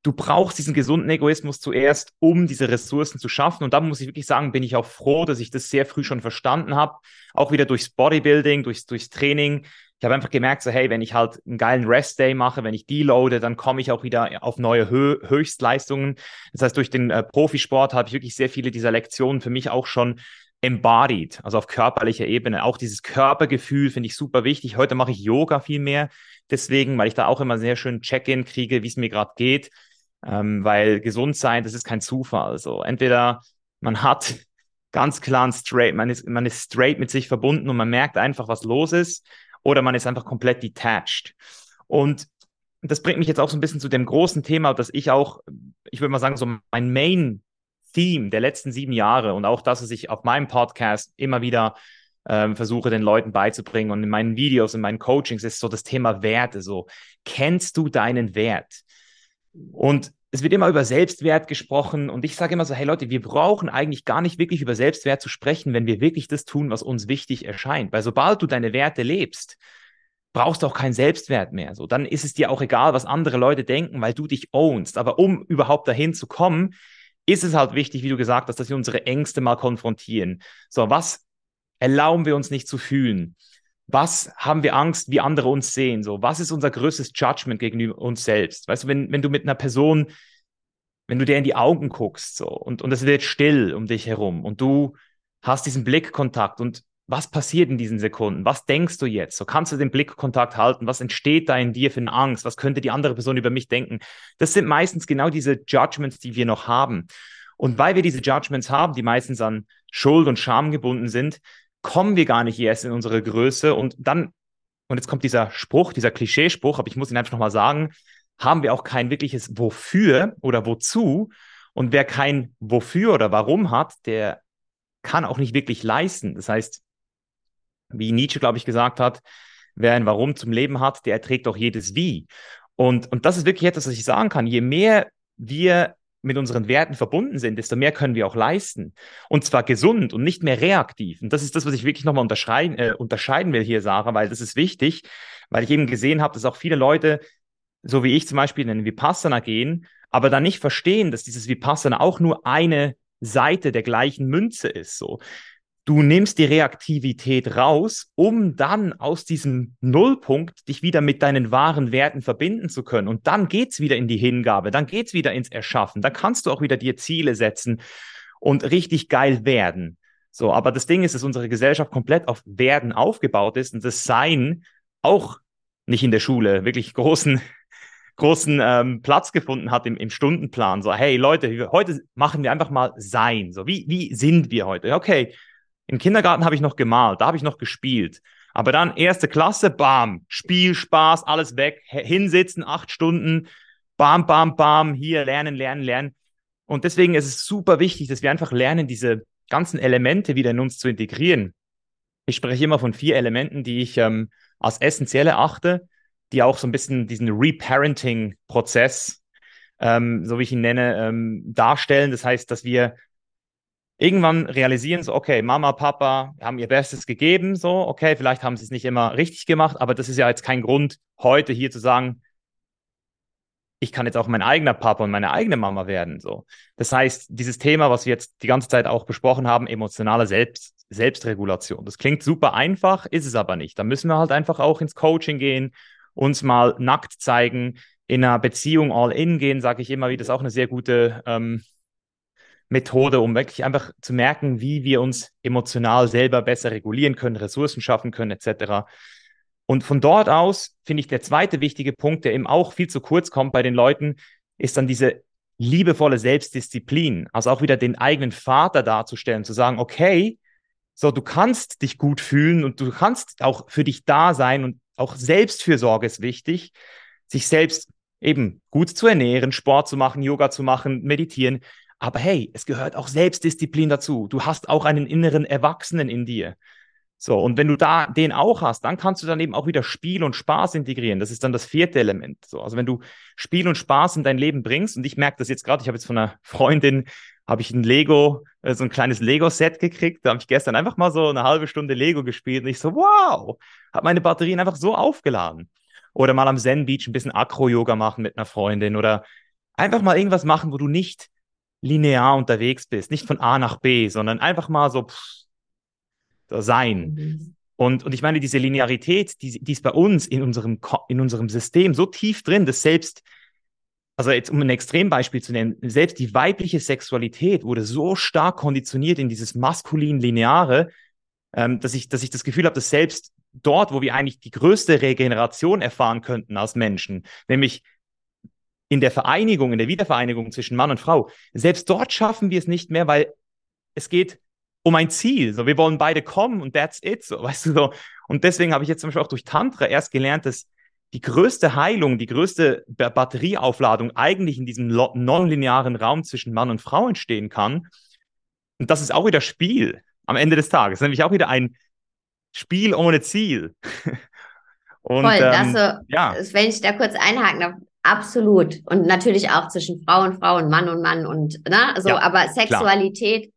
du brauchst diesen gesunden Egoismus zuerst, um diese Ressourcen zu schaffen. Und da muss ich wirklich sagen, bin ich auch froh, dass ich das sehr früh schon verstanden habe. Auch wieder durchs Bodybuilding, durchs, durchs Training. Ich habe einfach gemerkt, so hey, wenn ich halt einen geilen Rest-Day mache, wenn ich deloade, dann komme ich auch wieder auf neue Hö Höchstleistungen. Das heißt, durch den äh, Profisport habe ich wirklich sehr viele dieser Lektionen für mich auch schon embodied, also auf körperlicher Ebene. Auch dieses Körpergefühl finde ich super wichtig. Heute mache ich Yoga viel mehr, deswegen, weil ich da auch immer sehr schön Check-in kriege, wie es mir gerade geht. Ähm, weil gesund sein, das ist kein Zufall. Also entweder man hat ganz klar ein straight, man ist, man ist straight mit sich verbunden und man merkt einfach, was los ist, oder man ist einfach komplett detached. Und das bringt mich jetzt auch so ein bisschen zu dem großen Thema, dass ich auch, ich würde mal sagen, so mein Main Theme der letzten sieben Jahre und auch das, was ich auf meinem Podcast immer wieder ähm, versuche, den Leuten beizubringen und in meinen Videos, in meinen Coachings, ist so das Thema Werte. So, kennst du deinen Wert? Und es wird immer über Selbstwert gesprochen und ich sage immer so, hey Leute, wir brauchen eigentlich gar nicht wirklich über Selbstwert zu sprechen, wenn wir wirklich das tun, was uns wichtig erscheint. Weil sobald du deine Werte lebst, brauchst du auch keinen Selbstwert mehr. So, dann ist es dir auch egal, was andere Leute denken, weil du dich ownst. Aber um überhaupt dahin zu kommen, ist es halt wichtig, wie du gesagt hast, dass wir unsere Ängste mal konfrontieren. So, was erlauben wir uns nicht zu fühlen? was haben wir Angst, wie andere uns sehen? So, was ist unser größtes Judgment gegenüber uns selbst? Weißt du, wenn, wenn du mit einer Person, wenn du dir in die Augen guckst, so, und, und es wird still um dich herum und du hast diesen Blickkontakt und was passiert in diesen Sekunden? Was denkst du jetzt? So kannst du den Blickkontakt halten? Was entsteht da in dir für eine Angst? Was könnte die andere Person über mich denken? Das sind meistens genau diese Judgments, die wir noch haben. Und weil wir diese Judgments haben, die meistens an Schuld und Scham gebunden sind, kommen wir gar nicht erst in unsere Größe und dann, und jetzt kommt dieser Spruch, dieser Klischeespruch, aber ich muss ihn einfach nochmal sagen, haben wir auch kein wirkliches Wofür oder Wozu. Und wer kein Wofür oder Warum hat, der kann auch nicht wirklich leisten. Das heißt, wie Nietzsche, glaube ich, gesagt hat, wer ein Warum zum Leben hat, der erträgt auch jedes Wie. Und, und das ist wirklich etwas, was ich sagen kann. Je mehr wir mit unseren Werten verbunden sind, desto mehr können wir auch leisten. Und zwar gesund und nicht mehr reaktiv. Und das ist das, was ich wirklich nochmal unterscheiden, äh, unterscheiden will hier, Sarah, weil das ist wichtig, weil ich eben gesehen habe, dass auch viele Leute, so wie ich zum Beispiel, in den Vipassana gehen, aber dann nicht verstehen, dass dieses Vipassana auch nur eine Seite der gleichen Münze ist. So. Du nimmst die Reaktivität raus, um dann aus diesem Nullpunkt dich wieder mit deinen wahren Werten verbinden zu können. Und dann geht's wieder in die Hingabe, dann geht's wieder ins Erschaffen. Da kannst du auch wieder dir Ziele setzen und richtig geil werden. So, aber das Ding ist, dass unsere Gesellschaft komplett auf Werden aufgebaut ist und das Sein auch nicht in der Schule wirklich großen großen ähm, Platz gefunden hat im, im Stundenplan. So, hey Leute, heute machen wir einfach mal Sein. So, wie, wie sind wir heute? Okay, im Kindergarten habe ich noch gemalt, da habe ich noch gespielt. Aber dann erste Klasse, bam, Spiel, Spaß, alles weg, hinsitzen, acht Stunden, bam, bam, bam, hier lernen, lernen, lernen. Und deswegen ist es super wichtig, dass wir einfach lernen, diese ganzen Elemente wieder in uns zu integrieren. Ich spreche immer von vier Elementen, die ich ähm, als essentiell erachte, die auch so ein bisschen diesen Reparenting-Prozess, ähm, so wie ich ihn nenne, ähm, darstellen. Das heißt, dass wir irgendwann realisieren, so, okay, Mama, Papa haben ihr Bestes gegeben, so, okay, vielleicht haben sie es nicht immer richtig gemacht, aber das ist ja jetzt kein Grund, heute hier zu sagen, ich kann jetzt auch mein eigener Papa und meine eigene Mama werden, so. Das heißt, dieses Thema, was wir jetzt die ganze Zeit auch besprochen haben, emotionale Selbst Selbstregulation. Das klingt super einfach, ist es aber nicht. Da müssen wir halt einfach auch ins Coaching gehen, uns mal nackt zeigen, in einer Beziehung all in gehen, sage ich immer, wie das auch eine sehr gute ähm, Methode, um wirklich einfach zu merken, wie wir uns emotional selber besser regulieren können, Ressourcen schaffen können, etc. Und von dort aus finde ich der zweite wichtige Punkt, der eben auch viel zu kurz kommt bei den Leuten, ist dann diese liebevolle Selbstdisziplin. Also auch wieder den eigenen Vater darzustellen, zu sagen, okay, so du kannst dich gut fühlen und du kannst auch für dich da sein und auch Selbstfürsorge ist wichtig, sich selbst eben gut zu ernähren, Sport zu machen, Yoga zu machen, meditieren. Aber hey, es gehört auch Selbstdisziplin dazu. Du hast auch einen inneren Erwachsenen in dir. So, und wenn du da den auch hast, dann kannst du dann eben auch wieder Spiel und Spaß integrieren. Das ist dann das vierte Element. So, also wenn du Spiel und Spaß in dein Leben bringst, und ich merke das jetzt gerade, ich habe jetzt von einer Freundin, habe ich ein Lego, äh, so ein kleines Lego-Set gekriegt. Da habe ich gestern einfach mal so eine halbe Stunde Lego gespielt und ich so, wow, habe meine Batterien einfach so aufgeladen. Oder mal am Zen Beach ein bisschen Akro-Yoga machen mit einer Freundin oder einfach mal irgendwas machen, wo du nicht linear unterwegs bist, nicht von A nach B, sondern einfach mal so, pff, sein. Mhm. Und, und ich meine, diese Linearität, die, die ist bei uns in unserem, in unserem System so tief drin, dass selbst, also jetzt um ein Extrembeispiel zu nennen, selbst die weibliche Sexualität wurde so stark konditioniert in dieses maskulin-lineare, ähm, dass, ich, dass ich das Gefühl habe, dass selbst dort, wo wir eigentlich die größte Regeneration erfahren könnten als Menschen, nämlich in der Vereinigung, in der Wiedervereinigung zwischen Mann und Frau, selbst dort schaffen wir es nicht mehr, weil es geht um ein Ziel. So, wir wollen beide kommen und that's it. So, weißt du so. Und deswegen habe ich jetzt zum Beispiel auch durch Tantra erst gelernt, dass die größte Heilung, die größte Batterieaufladung eigentlich in diesem nonlinearen Raum zwischen Mann und Frau entstehen kann. Und das ist auch wieder Spiel am Ende des Tages, nämlich auch wieder ein Spiel ohne Ziel. und, Voll, ähm, das so, ja. wenn ich da kurz einhaken darf, absolut. Und natürlich auch zwischen Frau und Frau und Mann und Mann und, ne, so, ja, aber Sexualität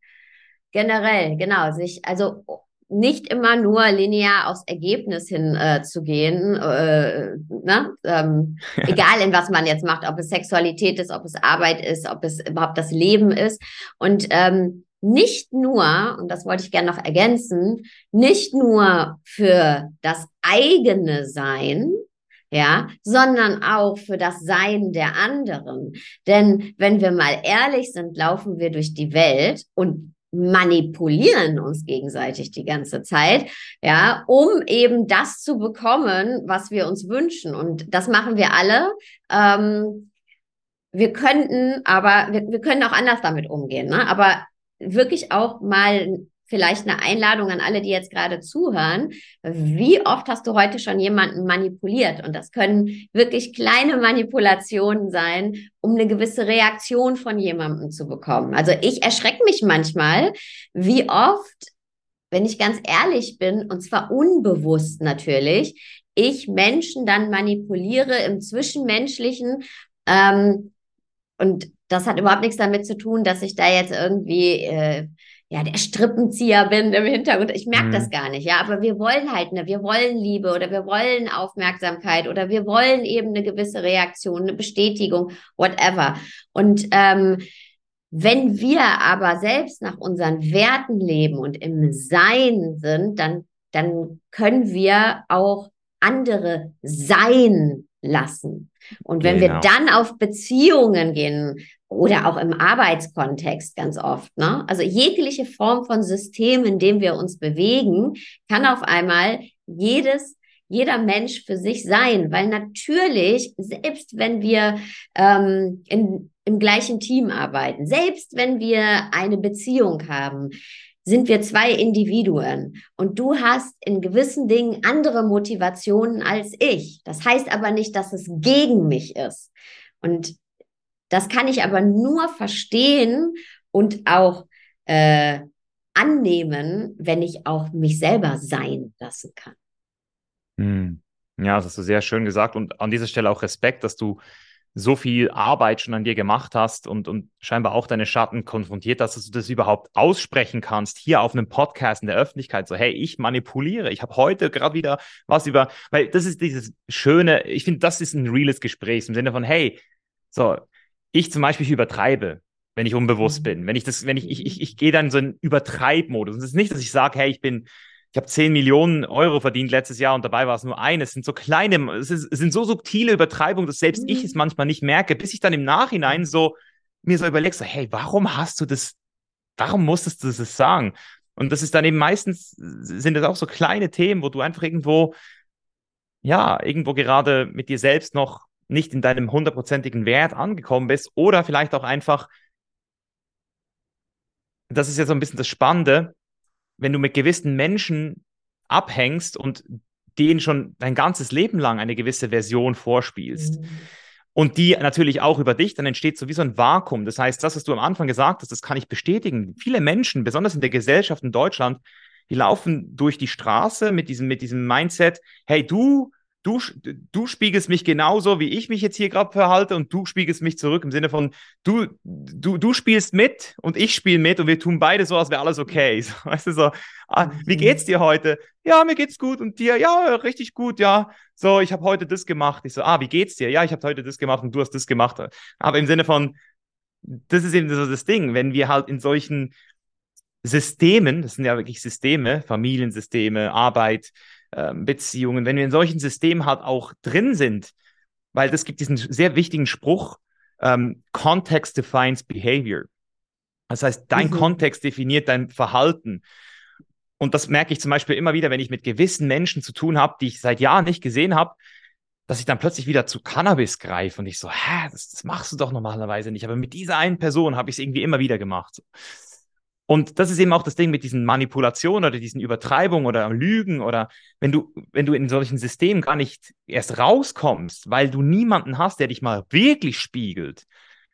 klar. generell, genau, sich, also nicht immer nur linear aufs Ergebnis hin äh, zu gehen, äh, ne? ähm, egal in was man jetzt macht, ob es Sexualität ist, ob es Arbeit ist, ob es überhaupt das Leben ist. Und ähm, nicht nur, und das wollte ich gerne noch ergänzen, nicht nur für das eigene Sein, ja, sondern auch für das Sein der anderen. Denn wenn wir mal ehrlich sind, laufen wir durch die Welt und manipulieren uns gegenseitig die ganze Zeit, ja, um eben das zu bekommen, was wir uns wünschen. Und das machen wir alle. Ähm, wir könnten, aber wir, wir können auch anders damit umgehen. Ne? Aber wirklich auch mal vielleicht eine Einladung an alle, die jetzt gerade zuhören. Wie oft hast du heute schon jemanden manipuliert? Und das können wirklich kleine Manipulationen sein, um eine gewisse Reaktion von jemandem zu bekommen. Also ich erschrecke mich manchmal, wie oft, wenn ich ganz ehrlich bin, und zwar unbewusst natürlich, ich Menschen dann manipuliere im Zwischenmenschlichen. Ähm, und das hat überhaupt nichts damit zu tun, dass ich da jetzt irgendwie äh, ja, der Strippenzieher bin im Hintergrund. Ich merke mhm. das gar nicht, ja. Aber wir wollen halt, ne, wir wollen Liebe oder wir wollen Aufmerksamkeit oder wir wollen eben eine gewisse Reaktion, eine Bestätigung, whatever. Und ähm, wenn wir aber selbst nach unseren Werten leben und im Sein sind, dann, dann können wir auch andere sein lassen. Und wenn genau. wir dann auf Beziehungen gehen oder auch im Arbeitskontext ganz oft, ne? Also jegliche Form von System, in dem wir uns bewegen, kann auf einmal jedes jeder Mensch für sich sein, weil natürlich, selbst wenn wir ähm, in, im gleichen Team arbeiten, selbst wenn wir eine Beziehung haben, sind wir zwei Individuen und du hast in gewissen Dingen andere Motivationen als ich. Das heißt aber nicht, dass es gegen mich ist. Und das kann ich aber nur verstehen und auch äh, annehmen, wenn ich auch mich selber sein lassen kann. Hm. Ja, das hast du sehr schön gesagt und an dieser Stelle auch Respekt, dass du so viel Arbeit schon an dir gemacht hast und, und scheinbar auch deine Schatten konfrontiert hast, dass du das überhaupt aussprechen kannst, hier auf einem Podcast in der Öffentlichkeit, so, hey, ich manipuliere, ich habe heute gerade wieder was über, weil das ist dieses schöne, ich finde, das ist ein reales Gespräch im Sinne von, hey, so, ich zum Beispiel übertreibe, wenn ich unbewusst mhm. bin, wenn ich das, wenn ich, ich, ich, ich gehe dann in so einen Übertreibmodus. Und es ist nicht, dass ich sage, hey, ich bin, ich habe 10 Millionen Euro verdient letztes Jahr und dabei war es nur eine. Es sind so kleine, es, ist, es sind so subtile Übertreibungen, dass selbst mhm. ich es manchmal nicht merke, bis ich dann im Nachhinein so mir so überlege, so, hey, warum hast du das, warum musstest du das sagen? Und das ist dann eben meistens, sind das auch so kleine Themen, wo du einfach irgendwo, ja, irgendwo gerade mit dir selbst noch nicht in deinem hundertprozentigen Wert angekommen bist oder vielleicht auch einfach, das ist ja so ein bisschen das Spannende, wenn du mit gewissen Menschen abhängst und denen schon dein ganzes Leben lang eine gewisse Version vorspielst. Mhm. Und die natürlich auch über dich, dann entsteht sowieso ein Vakuum. Das heißt, das, was du am Anfang gesagt hast, das kann ich bestätigen. Viele Menschen, besonders in der Gesellschaft in Deutschland, die laufen durch die Straße mit diesem, mit diesem Mindset, hey, du du, du spiegelst mich genauso, wie ich mich jetzt hier gerade verhalte und du spiegelst mich zurück im Sinne von, du, du, du spielst mit und ich spiele mit und wir tun beide so, als wäre alles okay. So, weißt du, so, ah, wie mhm. geht's dir heute? Ja, mir geht's gut und dir? Ja, richtig gut, ja. So, ich habe heute das gemacht. Ich so, ah, wie geht's dir? Ja, ich habe heute das gemacht und du hast das gemacht. Aber im Sinne von, das ist eben so das Ding, wenn wir halt in solchen Systemen, das sind ja wirklich Systeme, Familiensysteme, Arbeit, ähm, Beziehungen, wenn wir in solchen Systemen halt auch drin sind, weil das gibt diesen sehr wichtigen Spruch, ähm, Context defines behavior. Das heißt, dein mhm. Kontext definiert dein Verhalten. Und das merke ich zum Beispiel immer wieder, wenn ich mit gewissen Menschen zu tun habe, die ich seit Jahren nicht gesehen habe, dass ich dann plötzlich wieder zu Cannabis greife und ich so, hä, das, das machst du doch normalerweise nicht. Aber mit dieser einen Person habe ich es irgendwie immer wieder gemacht. Und das ist eben auch das Ding mit diesen Manipulationen oder diesen Übertreibungen oder Lügen oder wenn du, wenn du in solchen Systemen gar nicht erst rauskommst, weil du niemanden hast, der dich mal wirklich spiegelt,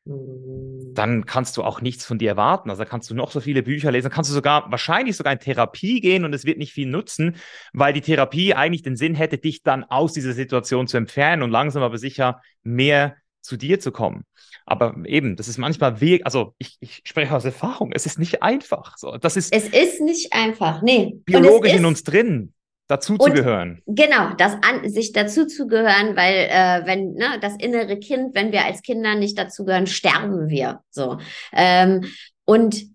mhm. dann kannst du auch nichts von dir erwarten. Also kannst du noch so viele Bücher lesen, kannst du sogar wahrscheinlich sogar in Therapie gehen und es wird nicht viel nutzen, weil die Therapie eigentlich den Sinn hätte, dich dann aus dieser Situation zu entfernen und langsam aber sicher mehr zu dir zu kommen. Aber eben, das ist manchmal weg, also ich, ich spreche aus Erfahrung, es ist nicht einfach. So, das ist es ist nicht einfach, nee. Biologisch in uns drin, dazu zu gehören. Genau, das an, sich dazu zu gehören, weil äh, wenn ne, das innere Kind, wenn wir als Kinder nicht dazugehören, sterben wir. So ähm, und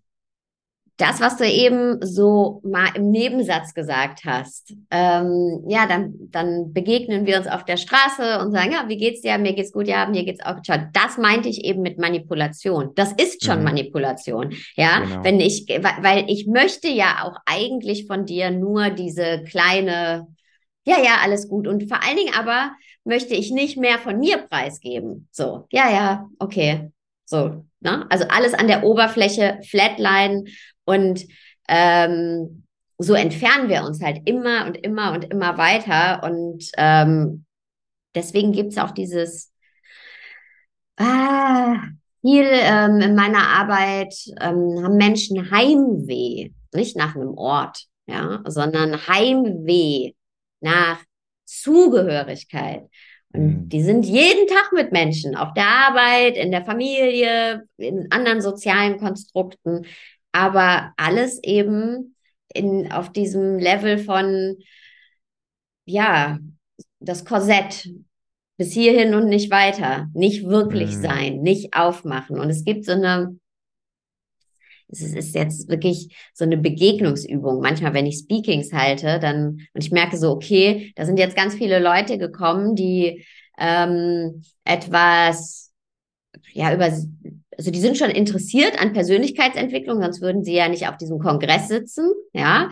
das, was du eben so mal im Nebensatz gesagt hast, ähm, ja, dann, dann begegnen wir uns auf der Straße und sagen, ja, wie geht's dir? Mir geht's gut, ja, mir geht's auch gut. Das meinte ich eben mit Manipulation. Das ist schon mhm. Manipulation, ja. Genau. Wenn ich, weil ich möchte ja auch eigentlich von dir nur diese kleine, ja, ja, alles gut. Und vor allen Dingen aber möchte ich nicht mehr von mir preisgeben. So, ja, ja, okay. So, ne? Also alles an der Oberfläche flatline und ähm, so entfernen wir uns halt immer und immer und immer weiter. Und ähm, deswegen gibt es auch dieses, ah, viel ähm, in meiner Arbeit ähm, haben Menschen Heimweh, nicht nach einem Ort, ja, sondern Heimweh nach Zugehörigkeit. Mhm. die sind jeden Tag mit Menschen, auf der Arbeit, in der Familie, in anderen sozialen Konstrukten aber alles eben in, auf diesem Level von, ja, das Korsett bis hierhin und nicht weiter, nicht wirklich mhm. sein, nicht aufmachen. Und es gibt so eine, es ist jetzt wirklich so eine Begegnungsübung. Manchmal, wenn ich Speakings halte, dann, und ich merke so, okay, da sind jetzt ganz viele Leute gekommen, die ähm, etwas, ja, über also die sind schon interessiert an Persönlichkeitsentwicklung, sonst würden sie ja nicht auf diesem Kongress sitzen, ja.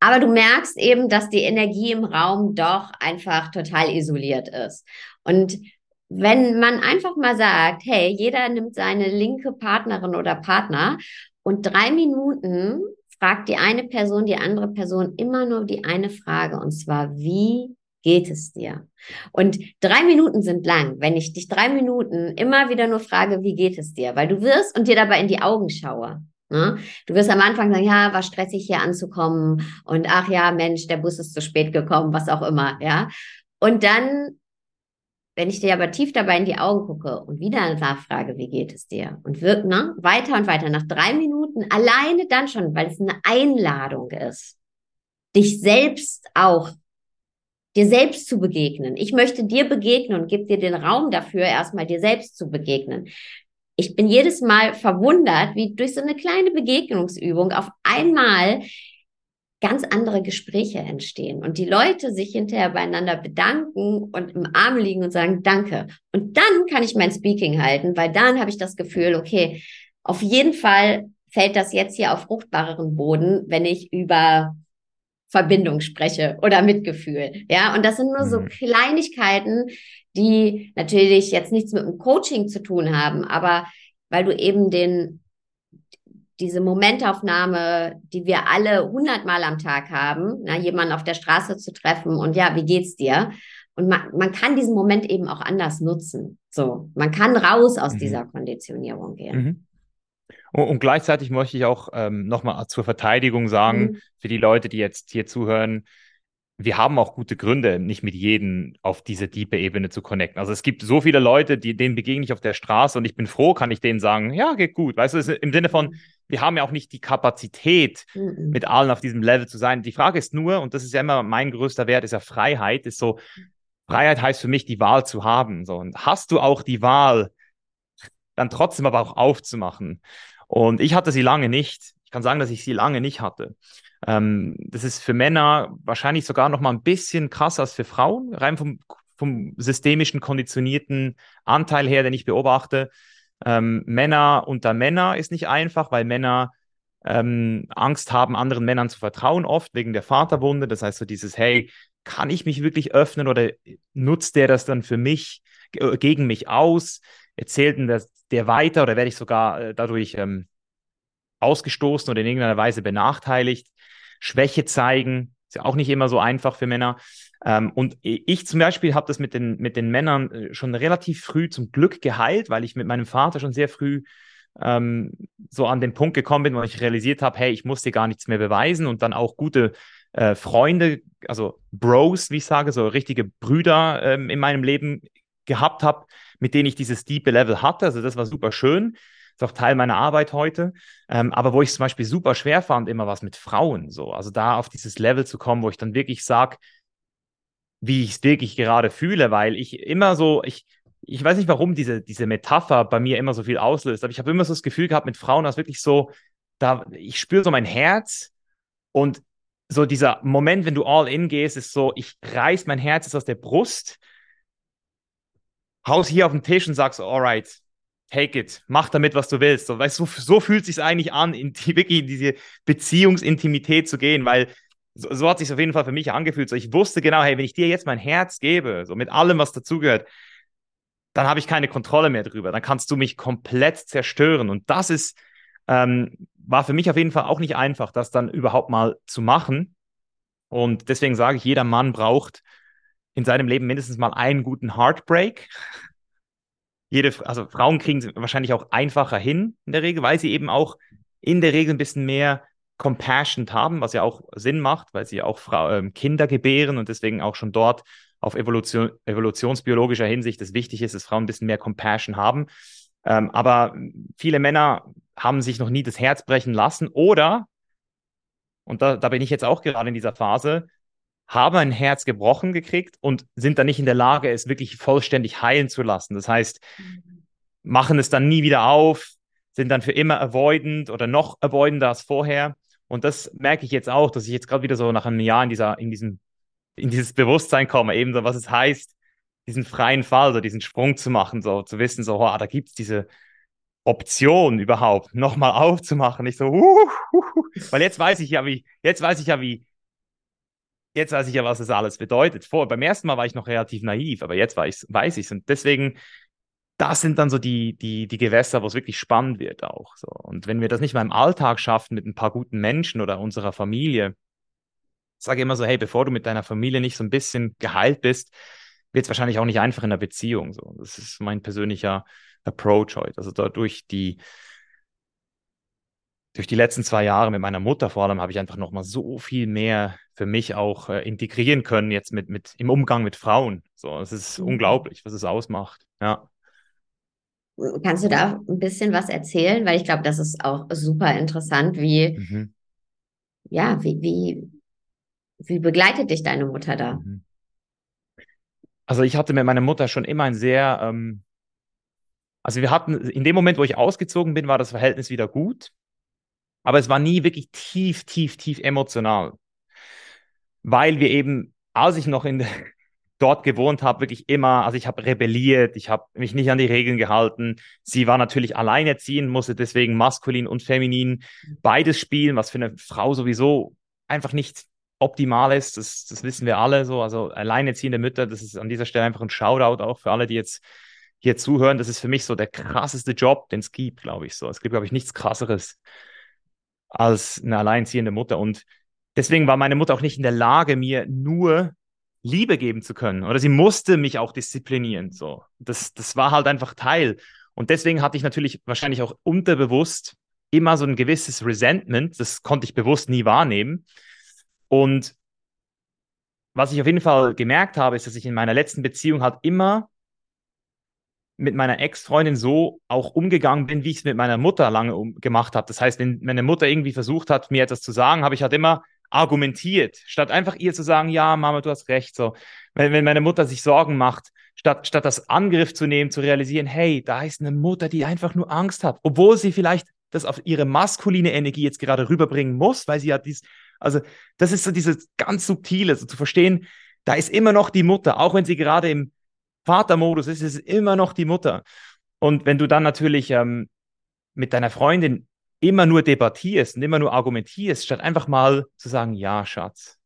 Aber du merkst eben, dass die Energie im Raum doch einfach total isoliert ist. Und wenn man einfach mal sagt, hey, jeder nimmt seine linke Partnerin oder Partner und drei Minuten fragt die eine Person die andere Person immer nur die eine Frage, und zwar, wie geht es dir? Und drei Minuten sind lang, wenn ich dich drei Minuten immer wieder nur frage, wie geht es dir? Weil du wirst und dir dabei in die Augen schaue. Ne? Du wirst am Anfang sagen, ja, war stressig hier anzukommen und ach ja, Mensch, der Bus ist zu spät gekommen, was auch immer, ja. Und dann, wenn ich dir aber tief dabei in die Augen gucke und wieder nachfrage, wie geht es dir? Und wirkt, ne, weiter und weiter, nach drei Minuten, alleine dann schon, weil es eine Einladung ist, dich selbst auch dir selbst zu begegnen. Ich möchte dir begegnen und gebe dir den Raum dafür, erstmal dir selbst zu begegnen. Ich bin jedes Mal verwundert, wie durch so eine kleine Begegnungsübung auf einmal ganz andere Gespräche entstehen und die Leute sich hinterher beieinander bedanken und im Arm liegen und sagen Danke. Und dann kann ich mein Speaking halten, weil dann habe ich das Gefühl, okay, auf jeden Fall fällt das jetzt hier auf fruchtbareren Boden, wenn ich über Verbindung spreche oder Mitgefühl. Ja, und das sind nur so mhm. Kleinigkeiten, die natürlich jetzt nichts mit dem Coaching zu tun haben, aber weil du eben den diese Momentaufnahme, die wir alle hundertmal am Tag haben, na, jemanden auf der Straße zu treffen und ja, wie geht's dir? Und man, man kann diesen Moment eben auch anders nutzen. So, man kann raus aus mhm. dieser Konditionierung gehen. Mhm. Und, und gleichzeitig möchte ich auch ähm, nochmal zur Verteidigung sagen, mhm. für die Leute, die jetzt hier zuhören, wir haben auch gute Gründe, nicht mit jedem auf diese tiefe Ebene zu connecten. Also es gibt so viele Leute, die, denen begegne ich auf der Straße und ich bin froh, kann ich denen sagen, ja, geht gut. Weißt du, im Sinne von, mhm. Wir haben ja auch nicht die Kapazität, mhm. mit allen auf diesem Level zu sein. Die Frage ist nur, und das ist ja immer mein größter Wert, ist ja Freiheit, ist so, Freiheit heißt für mich, die Wahl zu haben. So, und hast du auch die Wahl, dann trotzdem aber auch aufzumachen. Und ich hatte sie lange nicht. Ich kann sagen, dass ich sie lange nicht hatte. Ähm, das ist für Männer wahrscheinlich sogar noch mal ein bisschen krasser als für Frauen, rein vom, vom systemischen konditionierten Anteil her, den ich beobachte. Ähm, Männer unter Männer ist nicht einfach, weil Männer ähm, Angst haben, anderen Männern zu vertrauen, oft wegen der Vaterwunde. Das heißt so dieses, hey, kann ich mich wirklich öffnen oder nutzt der das dann für mich, gegen mich aus? Erzählt denn das, der weiter oder werde ich sogar äh, dadurch ähm, ausgestoßen oder in irgendeiner Weise benachteiligt. Schwäche zeigen, ist ja auch nicht immer so einfach für Männer. Ähm, und ich zum Beispiel habe das mit den, mit den Männern äh, schon relativ früh zum Glück geheilt, weil ich mit meinem Vater schon sehr früh ähm, so an den Punkt gekommen bin, wo ich realisiert habe, hey, ich muss dir gar nichts mehr beweisen und dann auch gute äh, Freunde, also Bros, wie ich sage, so richtige Brüder ähm, in meinem Leben gehabt habe, mit denen ich dieses diepe Level hatte. Also das war super schön. Ist auch Teil meiner Arbeit heute. Ähm, aber wo ich zum Beispiel super schwer fand, immer was mit Frauen. So. Also da auf dieses Level zu kommen, wo ich dann wirklich sage, wie ich es wirklich gerade fühle, weil ich immer so, ich, ich weiß nicht, warum diese, diese Metapher bei mir immer so viel auslöst, aber ich habe immer so das Gefühl gehabt mit Frauen, dass wirklich so, da, ich spüre so mein Herz und so dieser Moment, wenn du all in gehst, ist so, ich reiß mein Herz aus der Brust, haus hier auf den Tisch und sagst, alright, take it, mach damit, was du willst. So, weißt so, so fühlt sich eigentlich an, in die, wirklich in diese Beziehungsintimität zu gehen, weil so, so hat sich auf jeden Fall für mich angefühlt. So, ich wusste genau, hey, wenn ich dir jetzt mein Herz gebe, so mit allem, was dazugehört, dann habe ich keine Kontrolle mehr drüber. Dann kannst du mich komplett zerstören. Und das ist, ähm, war für mich auf jeden Fall auch nicht einfach, das dann überhaupt mal zu machen. Und deswegen sage ich, jeder Mann braucht in seinem Leben mindestens mal einen guten Heartbreak jede, also Frauen kriegen es wahrscheinlich auch einfacher hin in der Regel, weil sie eben auch in der Regel ein bisschen mehr Compassion haben, was ja auch Sinn macht, weil sie auch Frau, äh, Kinder gebären und deswegen auch schon dort auf Evolution, evolutionsbiologischer Hinsicht es wichtig ist, dass Frauen ein bisschen mehr Compassion haben. Ähm, aber viele Männer haben sich noch nie das Herz brechen lassen oder, und da, da bin ich jetzt auch gerade in dieser Phase, haben ein Herz gebrochen gekriegt und sind dann nicht in der Lage, es wirklich vollständig heilen zu lassen. Das heißt, machen es dann nie wieder auf, sind dann für immer avoidant oder noch avoidender als vorher. Und das merke ich jetzt auch, dass ich jetzt gerade wieder so nach einem Jahr in dieser, in diesem, in dieses Bewusstsein komme, eben so, was es heißt, diesen freien Fall, so diesen Sprung zu machen, so zu wissen, so, oh, da gibt es diese Option überhaupt, nochmal aufzumachen. Ich so, uh, uh, uh, weil jetzt weiß ich ja, wie, jetzt weiß ich ja, wie, jetzt weiß ich ja, was das alles bedeutet. Vor, beim ersten Mal war ich noch relativ naiv, aber jetzt weiß, weiß ich es. Und deswegen, das sind dann so die, die, die Gewässer, wo es wirklich spannend wird auch. So. Und wenn wir das nicht mal im Alltag schaffen mit ein paar guten Menschen oder unserer Familie, sage immer so, hey, bevor du mit deiner Familie nicht so ein bisschen geheilt bist, wird es wahrscheinlich auch nicht einfach in der Beziehung. So. Das ist mein persönlicher Approach heute. Also dadurch die, durch die letzten zwei Jahre mit meiner Mutter vor allem habe ich einfach nochmal so viel mehr für mich auch äh, integrieren können jetzt mit, mit im Umgang mit Frauen. So, es ist mhm. unglaublich, was es ausmacht. Ja. Kannst du da ein bisschen was erzählen? Weil ich glaube, das ist auch super interessant, wie, mhm. ja, wie, wie, wie begleitet dich deine Mutter da? Mhm. Also ich hatte mit meiner Mutter schon immer ein sehr, ähm, also wir hatten, in dem Moment, wo ich ausgezogen bin, war das Verhältnis wieder gut aber es war nie wirklich tief, tief, tief emotional. Weil wir eben, als ich noch in dort gewohnt habe, wirklich immer, also ich habe rebelliert, ich habe mich nicht an die Regeln gehalten. Sie war natürlich alleinerziehend, musste deswegen maskulin und feminin beides spielen, was für eine Frau sowieso einfach nicht optimal ist. Das, das wissen wir alle so. Also alleinerziehende Mütter, das ist an dieser Stelle einfach ein Shoutout auch für alle, die jetzt hier zuhören. Das ist für mich so der krasseste Job, den es gibt, glaube ich so. Es gibt, glaube ich, nichts krasseres als eine alleinziehende Mutter. Und deswegen war meine Mutter auch nicht in der Lage, mir nur Liebe geben zu können. Oder sie musste mich auch disziplinieren. So. Das, das war halt einfach Teil. Und deswegen hatte ich natürlich wahrscheinlich auch unterbewusst immer so ein gewisses Resentment. Das konnte ich bewusst nie wahrnehmen. Und was ich auf jeden Fall gemerkt habe, ist, dass ich in meiner letzten Beziehung halt immer mit meiner Ex-Freundin so auch umgegangen bin, wie ich es mit meiner Mutter lange um gemacht habe. Das heißt, wenn meine Mutter irgendwie versucht hat, mir etwas zu sagen, habe ich halt immer argumentiert, statt einfach ihr zu sagen, ja, Mama, du hast recht. So, wenn, wenn meine Mutter sich Sorgen macht, statt, statt das Angriff zu nehmen, zu realisieren, hey, da ist eine Mutter, die einfach nur Angst hat, obwohl sie vielleicht das auf ihre maskuline Energie jetzt gerade rüberbringen muss, weil sie ja dies, also das ist so dieses ganz subtile, so zu verstehen, da ist immer noch die Mutter, auch wenn sie gerade im Vatermodus ist, ist es immer noch die Mutter. Und wenn du dann natürlich ähm, mit deiner Freundin immer nur debattierst und immer nur argumentierst, statt einfach mal zu sagen, ja, Schatz,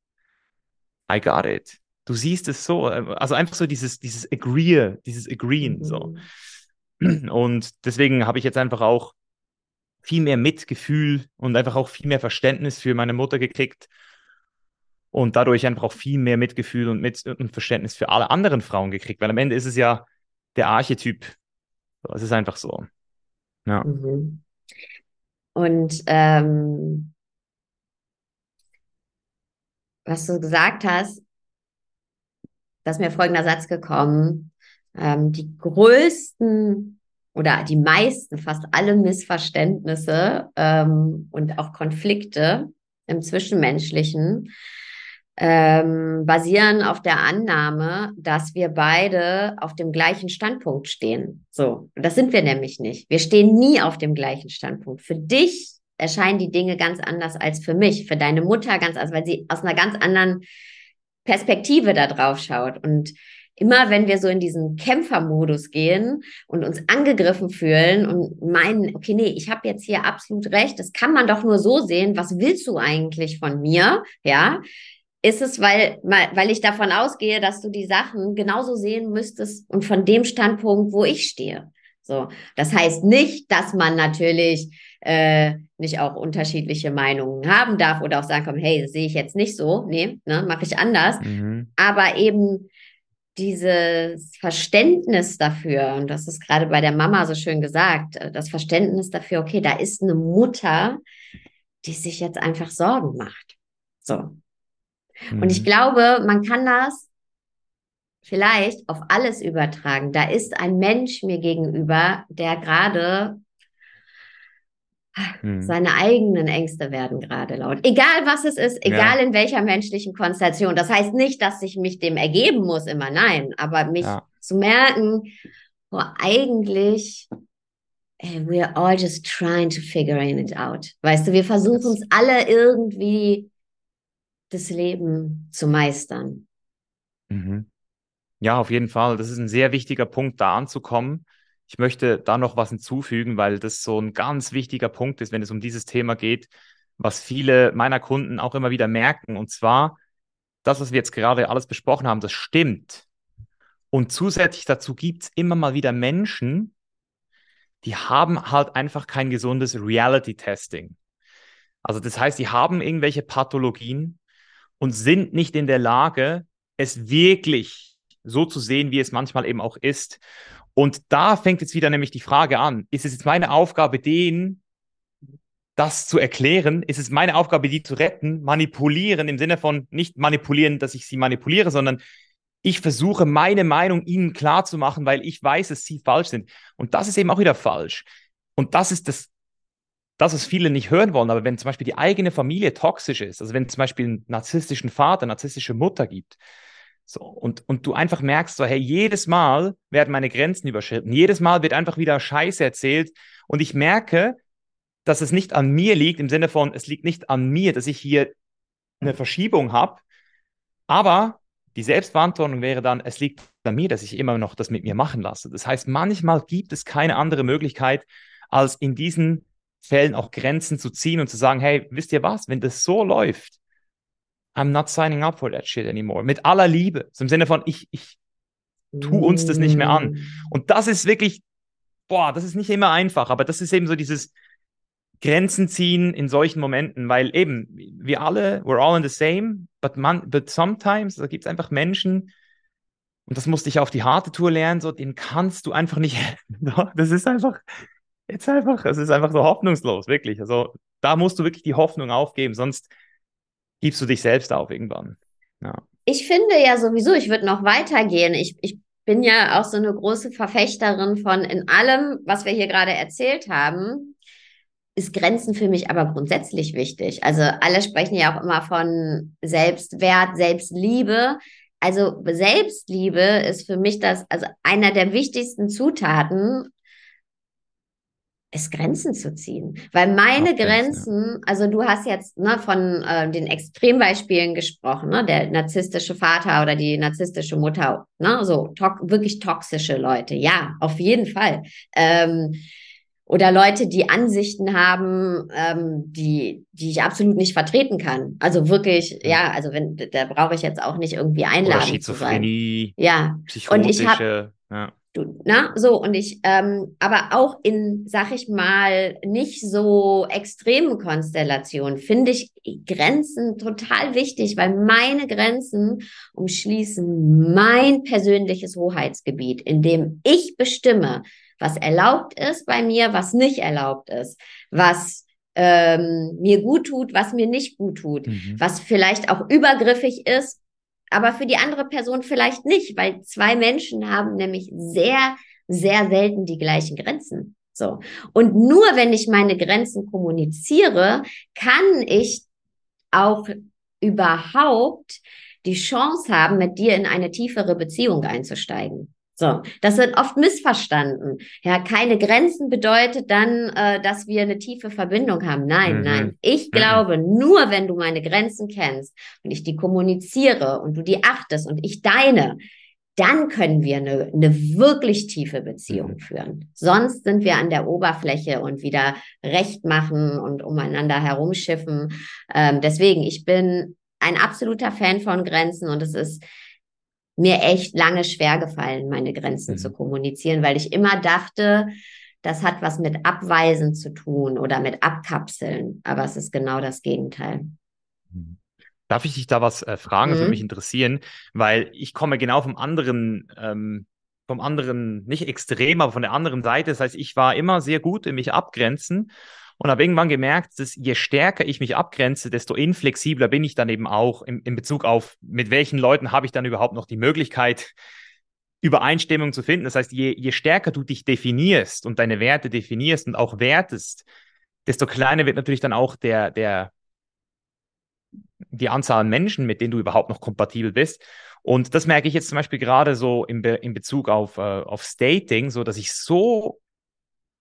I got it. Du siehst es so, äh, also einfach so dieses, dieses Agree, dieses Agreeen, mhm. so. Und deswegen habe ich jetzt einfach auch viel mehr Mitgefühl und einfach auch viel mehr Verständnis für meine Mutter gekriegt und dadurch einfach auch viel mehr Mitgefühl und, mit und Verständnis für alle anderen Frauen gekriegt, weil am Ende ist es ja der Archetyp. Es ist einfach so. Ja. Mhm. Und ähm, was du gesagt hast, da ist mir folgender Satz gekommen. Ähm, die größten oder die meisten, fast alle Missverständnisse ähm, und auch Konflikte im Zwischenmenschlichen ähm, basieren auf der Annahme, dass wir beide auf dem gleichen Standpunkt stehen. So, das sind wir nämlich nicht. Wir stehen nie auf dem gleichen Standpunkt. Für dich erscheinen die Dinge ganz anders als für mich, für deine Mutter ganz anders, weil sie aus einer ganz anderen Perspektive da drauf schaut. Und immer wenn wir so in diesen Kämpfermodus gehen und uns angegriffen fühlen und meinen, okay, nee, ich habe jetzt hier absolut recht, das kann man doch nur so sehen, was willst du eigentlich von mir? Ja, ist es, weil, weil ich davon ausgehe, dass du die Sachen genauso sehen müsstest und von dem Standpunkt, wo ich stehe. So, das heißt nicht, dass man natürlich äh, nicht auch unterschiedliche Meinungen haben darf oder auch sagen kann, hey, das sehe ich jetzt nicht so, nee, ne, mache ich anders. Mhm. Aber eben dieses Verständnis dafür, und das ist gerade bei der Mama so schön gesagt, äh, das Verständnis dafür, okay, da ist eine Mutter, die sich jetzt einfach Sorgen macht. So, Mhm. Und ich mhm. glaube, man kann das vielleicht auf alles übertragen. Da ist ein Mensch mir gegenüber, der gerade mhm. seine eigenen Ängste werden gerade laut. Egal was es ist, egal ja. in welcher menschlichen Konstellation. Das heißt nicht, dass ich mich dem ergeben muss, immer nein, aber mich ja. zu merken, oh, eigentlich we're all just trying to figure it out. Weißt du, wir versuchen es alle irgendwie das Leben zu meistern. Mhm. Ja, auf jeden Fall. Das ist ein sehr wichtiger Punkt, da anzukommen. Ich möchte da noch was hinzufügen, weil das so ein ganz wichtiger Punkt ist, wenn es um dieses Thema geht, was viele meiner Kunden auch immer wieder merken. Und zwar, das, was wir jetzt gerade alles besprochen haben, das stimmt. Und zusätzlich dazu gibt es immer mal wieder Menschen, die haben halt einfach kein gesundes Reality-Testing. Also das heißt, die haben irgendwelche Pathologien, und sind nicht in der Lage, es wirklich so zu sehen, wie es manchmal eben auch ist. Und da fängt jetzt wieder nämlich die Frage an, ist es jetzt meine Aufgabe, denen das zu erklären? Ist es meine Aufgabe, die zu retten? Manipulieren im Sinne von nicht manipulieren, dass ich sie manipuliere, sondern ich versuche meine Meinung ihnen klar zu machen, weil ich weiß, dass sie falsch sind. Und das ist eben auch wieder falsch. Und das ist das das, was viele nicht hören wollen, aber wenn zum Beispiel die eigene Familie toxisch ist, also wenn zum Beispiel einen narzisstischen Vater, narzisstische Mutter gibt, so, und, und du einfach merkst, so, hey, jedes Mal werden meine Grenzen überschritten, jedes Mal wird einfach wieder Scheiße erzählt und ich merke, dass es nicht an mir liegt, im Sinne von, es liegt nicht an mir, dass ich hier eine Verschiebung habe, aber die Selbstverantwortung wäre dann, es liegt an mir, dass ich immer noch das mit mir machen lasse. Das heißt, manchmal gibt es keine andere Möglichkeit, als in diesen Fällen auch Grenzen zu ziehen und zu sagen, hey, wisst ihr was, wenn das so läuft, I'm not signing up for that shit anymore. Mit aller Liebe. So Im Sinne von, ich, ich tu uns das nicht mehr an. Mm. Und das ist wirklich, boah, das ist nicht immer einfach, aber das ist eben so dieses Grenzen ziehen in solchen Momenten, weil eben, wir alle, we're all in the same, but, man, but sometimes, da gibt es einfach Menschen, und das musste ich auf die harte Tour lernen, so, den kannst du einfach nicht, das ist einfach, jetzt einfach, es ist einfach so hoffnungslos, wirklich. Also da musst du wirklich die Hoffnung aufgeben, sonst gibst du dich selbst auf irgendwann. Ja. Ich finde ja sowieso, ich würde noch weitergehen. Ich, ich bin ja auch so eine große Verfechterin von in allem, was wir hier gerade erzählt haben, ist Grenzen für mich aber grundsätzlich wichtig. Also alle sprechen ja auch immer von Selbstwert, Selbstliebe. Also Selbstliebe ist für mich das, also einer der wichtigsten Zutaten, es Grenzen zu ziehen. Weil meine Grenzen, ja. also du hast jetzt ne, von äh, den Extrembeispielen gesprochen, ne, der narzisstische Vater oder die narzisstische Mutter, ne, so to wirklich toxische Leute, ja, auf jeden Fall. Ähm, oder Leute, die Ansichten haben, ähm, die, die ich absolut nicht vertreten kann. Also wirklich, ja, also wenn, da brauche ich jetzt auch nicht irgendwie einladen. Oder Schizophrenie, Ja. Und ich habe ja. Du, na, so, und ich, ähm, aber auch in, sag ich mal, nicht so extremen Konstellationen finde ich Grenzen total wichtig, weil meine Grenzen umschließen mein persönliches Hoheitsgebiet, in dem ich bestimme, was erlaubt ist bei mir, was nicht erlaubt ist, was ähm, mir gut tut, was mir nicht gut tut, mhm. was vielleicht auch übergriffig ist aber für die andere Person vielleicht nicht, weil zwei Menschen haben nämlich sehr, sehr selten die gleichen Grenzen. So. Und nur wenn ich meine Grenzen kommuniziere, kann ich auch überhaupt die Chance haben, mit dir in eine tiefere Beziehung einzusteigen. So, das wird oft missverstanden. Ja, keine Grenzen bedeutet dann, äh, dass wir eine tiefe Verbindung haben. Nein, mhm. nein. Ich mhm. glaube, nur wenn du meine Grenzen kennst und ich die kommuniziere und du die achtest und ich deine, dann können wir eine, eine wirklich tiefe Beziehung mhm. führen. Sonst sind wir an der Oberfläche und wieder recht machen und umeinander herumschiffen. Ähm, deswegen, ich bin ein absoluter Fan von Grenzen und es ist mir echt lange schwer gefallen, meine Grenzen mhm. zu kommunizieren, weil ich immer dachte, das hat was mit Abweisen zu tun oder mit Abkapseln. Aber es ist genau das Gegenteil. Mhm. Darf ich dich da was äh, fragen? Das mhm. würde mich interessieren, weil ich komme genau vom anderen, ähm, vom anderen, nicht extrem, aber von der anderen Seite. Das heißt, ich war immer sehr gut in mich abgrenzen und habe irgendwann gemerkt, dass je stärker ich mich abgrenze, desto inflexibler bin ich dann eben auch in, in Bezug auf, mit welchen Leuten habe ich dann überhaupt noch die Möglichkeit, Übereinstimmung zu finden. Das heißt, je, je stärker du dich definierst und deine Werte definierst und auch wertest, desto kleiner wird natürlich dann auch der, der, die Anzahl an Menschen, mit denen du überhaupt noch kompatibel bist. Und das merke ich jetzt zum Beispiel gerade so in, Be in Bezug auf, äh, auf Stating, so dass ich so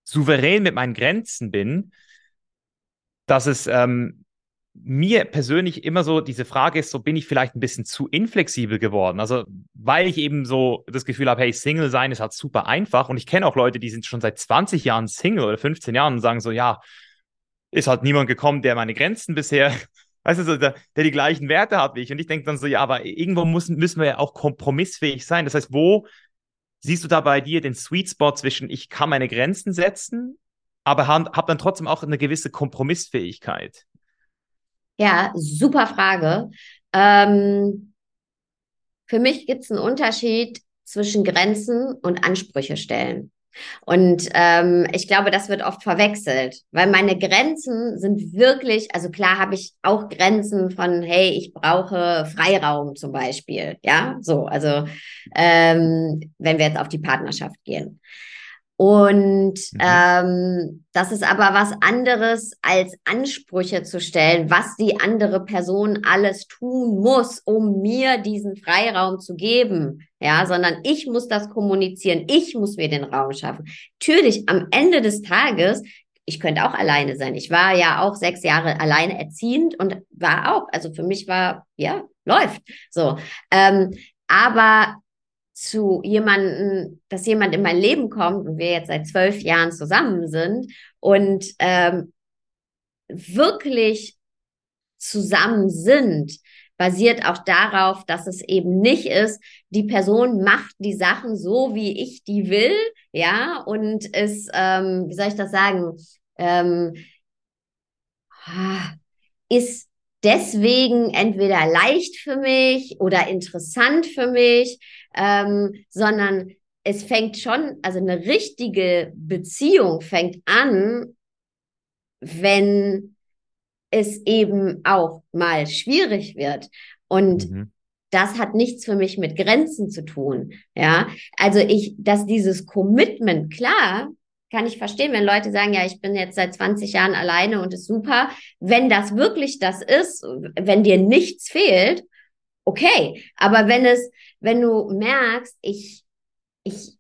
souverän mit meinen Grenzen bin, dass es ähm, mir persönlich immer so diese Frage ist, so bin ich vielleicht ein bisschen zu inflexibel geworden. Also, weil ich eben so das Gefühl habe, hey, Single sein ist halt super einfach. Und ich kenne auch Leute, die sind schon seit 20 Jahren Single oder 15 Jahren und sagen so, ja, ist halt niemand gekommen, der meine Grenzen bisher, weißt du, so, der, der die gleichen Werte hat wie ich. Und ich denke dann so, ja, aber irgendwo müssen, müssen wir ja auch kompromissfähig sein. Das heißt, wo siehst du da bei dir den Sweet Spot zwischen, ich kann meine Grenzen setzen aber habe hab dann trotzdem auch eine gewisse Kompromissfähigkeit? Ja, super Frage. Ähm, für mich gibt es einen Unterschied zwischen Grenzen und Ansprüche stellen. Und ähm, ich glaube, das wird oft verwechselt, weil meine Grenzen sind wirklich, also klar habe ich auch Grenzen von, hey, ich brauche Freiraum zum Beispiel, ja, so, also ähm, wenn wir jetzt auf die Partnerschaft gehen. Und mhm. ähm, das ist aber was anderes, als Ansprüche zu stellen, was die andere Person alles tun muss, um mir diesen Freiraum zu geben. Ja, sondern ich muss das kommunizieren, ich muss mir den Raum schaffen. Natürlich, am Ende des Tages, ich könnte auch alleine sein. Ich war ja auch sechs Jahre alleine erziehend und war auch, also für mich war, ja, läuft. So. Ähm, aber zu jemanden, dass jemand in mein Leben kommt und wir jetzt seit zwölf Jahren zusammen sind und ähm, wirklich zusammen sind, basiert auch darauf, dass es eben nicht ist, die Person macht die Sachen so, wie ich die will, ja, und ist, ähm, wie soll ich das sagen, ähm, ist deswegen entweder leicht für mich oder interessant für mich, ähm, sondern es fängt schon, also eine richtige Beziehung fängt an, wenn es eben auch mal schwierig wird. Und mhm. das hat nichts für mich mit Grenzen zu tun. Ja, also ich, dass dieses Commitment, klar, kann ich verstehen, wenn Leute sagen, ja, ich bin jetzt seit 20 Jahren alleine und ist super. Wenn das wirklich das ist, wenn dir nichts fehlt, okay. Aber wenn es, wenn du merkst, ich, ich,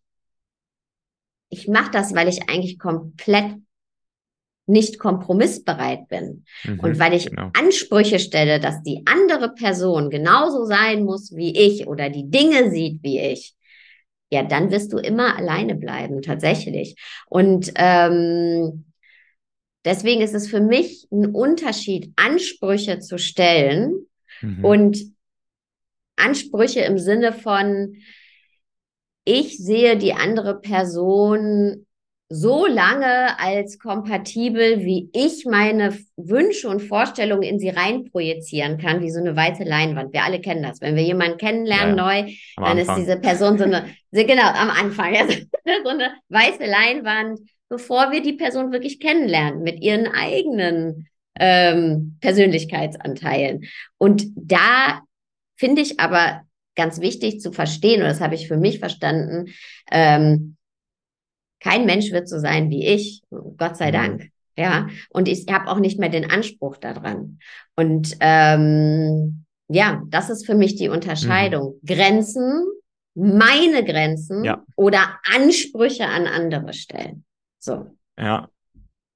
ich mache das, weil ich eigentlich komplett nicht kompromissbereit bin mhm, und weil ich genau. Ansprüche stelle, dass die andere Person genauso sein muss wie ich oder die Dinge sieht wie ich, ja, dann wirst du immer alleine bleiben, tatsächlich. Und ähm, deswegen ist es für mich ein Unterschied, Ansprüche zu stellen mhm. und Ansprüche im Sinne von, ich sehe die andere Person so lange als kompatibel, wie ich meine Wünsche und Vorstellungen in sie reinprojizieren kann, wie so eine weiße Leinwand. Wir alle kennen das. Wenn wir jemanden kennenlernen ja, neu, dann Anfang. ist diese Person so eine, genau, am Anfang, ja, so eine weiße Leinwand, bevor wir die Person wirklich kennenlernen, mit ihren eigenen ähm, Persönlichkeitsanteilen. Und da finde ich aber ganz wichtig zu verstehen, und das habe ich für mich verstanden, ähm, kein Mensch wird so sein wie ich, Gott sei mhm. Dank. Ja, und ich habe auch nicht mehr den Anspruch daran. Und ähm, ja, das ist für mich die Unterscheidung. Mhm. Grenzen, meine Grenzen ja. oder Ansprüche an andere stellen. So. Ja.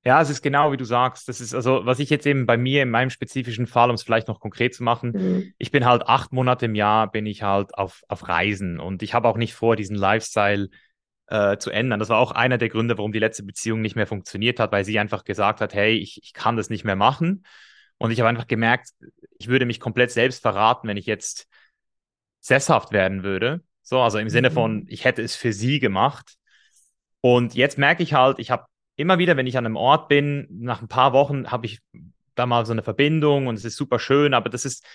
Ja, es ist genau wie du sagst. Das ist also, was ich jetzt eben bei mir in meinem spezifischen Fall, um es vielleicht noch konkret zu machen, mhm. ich bin halt acht Monate im Jahr, bin ich halt auf, auf Reisen und ich habe auch nicht vor, diesen Lifestyle äh, zu ändern. Das war auch einer der Gründe, warum die letzte Beziehung nicht mehr funktioniert hat, weil sie einfach gesagt hat, hey, ich, ich kann das nicht mehr machen. Und ich habe einfach gemerkt, ich würde mich komplett selbst verraten, wenn ich jetzt sesshaft werden würde. So, also im Sinne von, mhm. ich hätte es für sie gemacht. Und jetzt merke ich halt, ich habe immer wieder, wenn ich an einem Ort bin, nach ein paar Wochen habe ich da mal so eine Verbindung und es ist super schön, aber das ist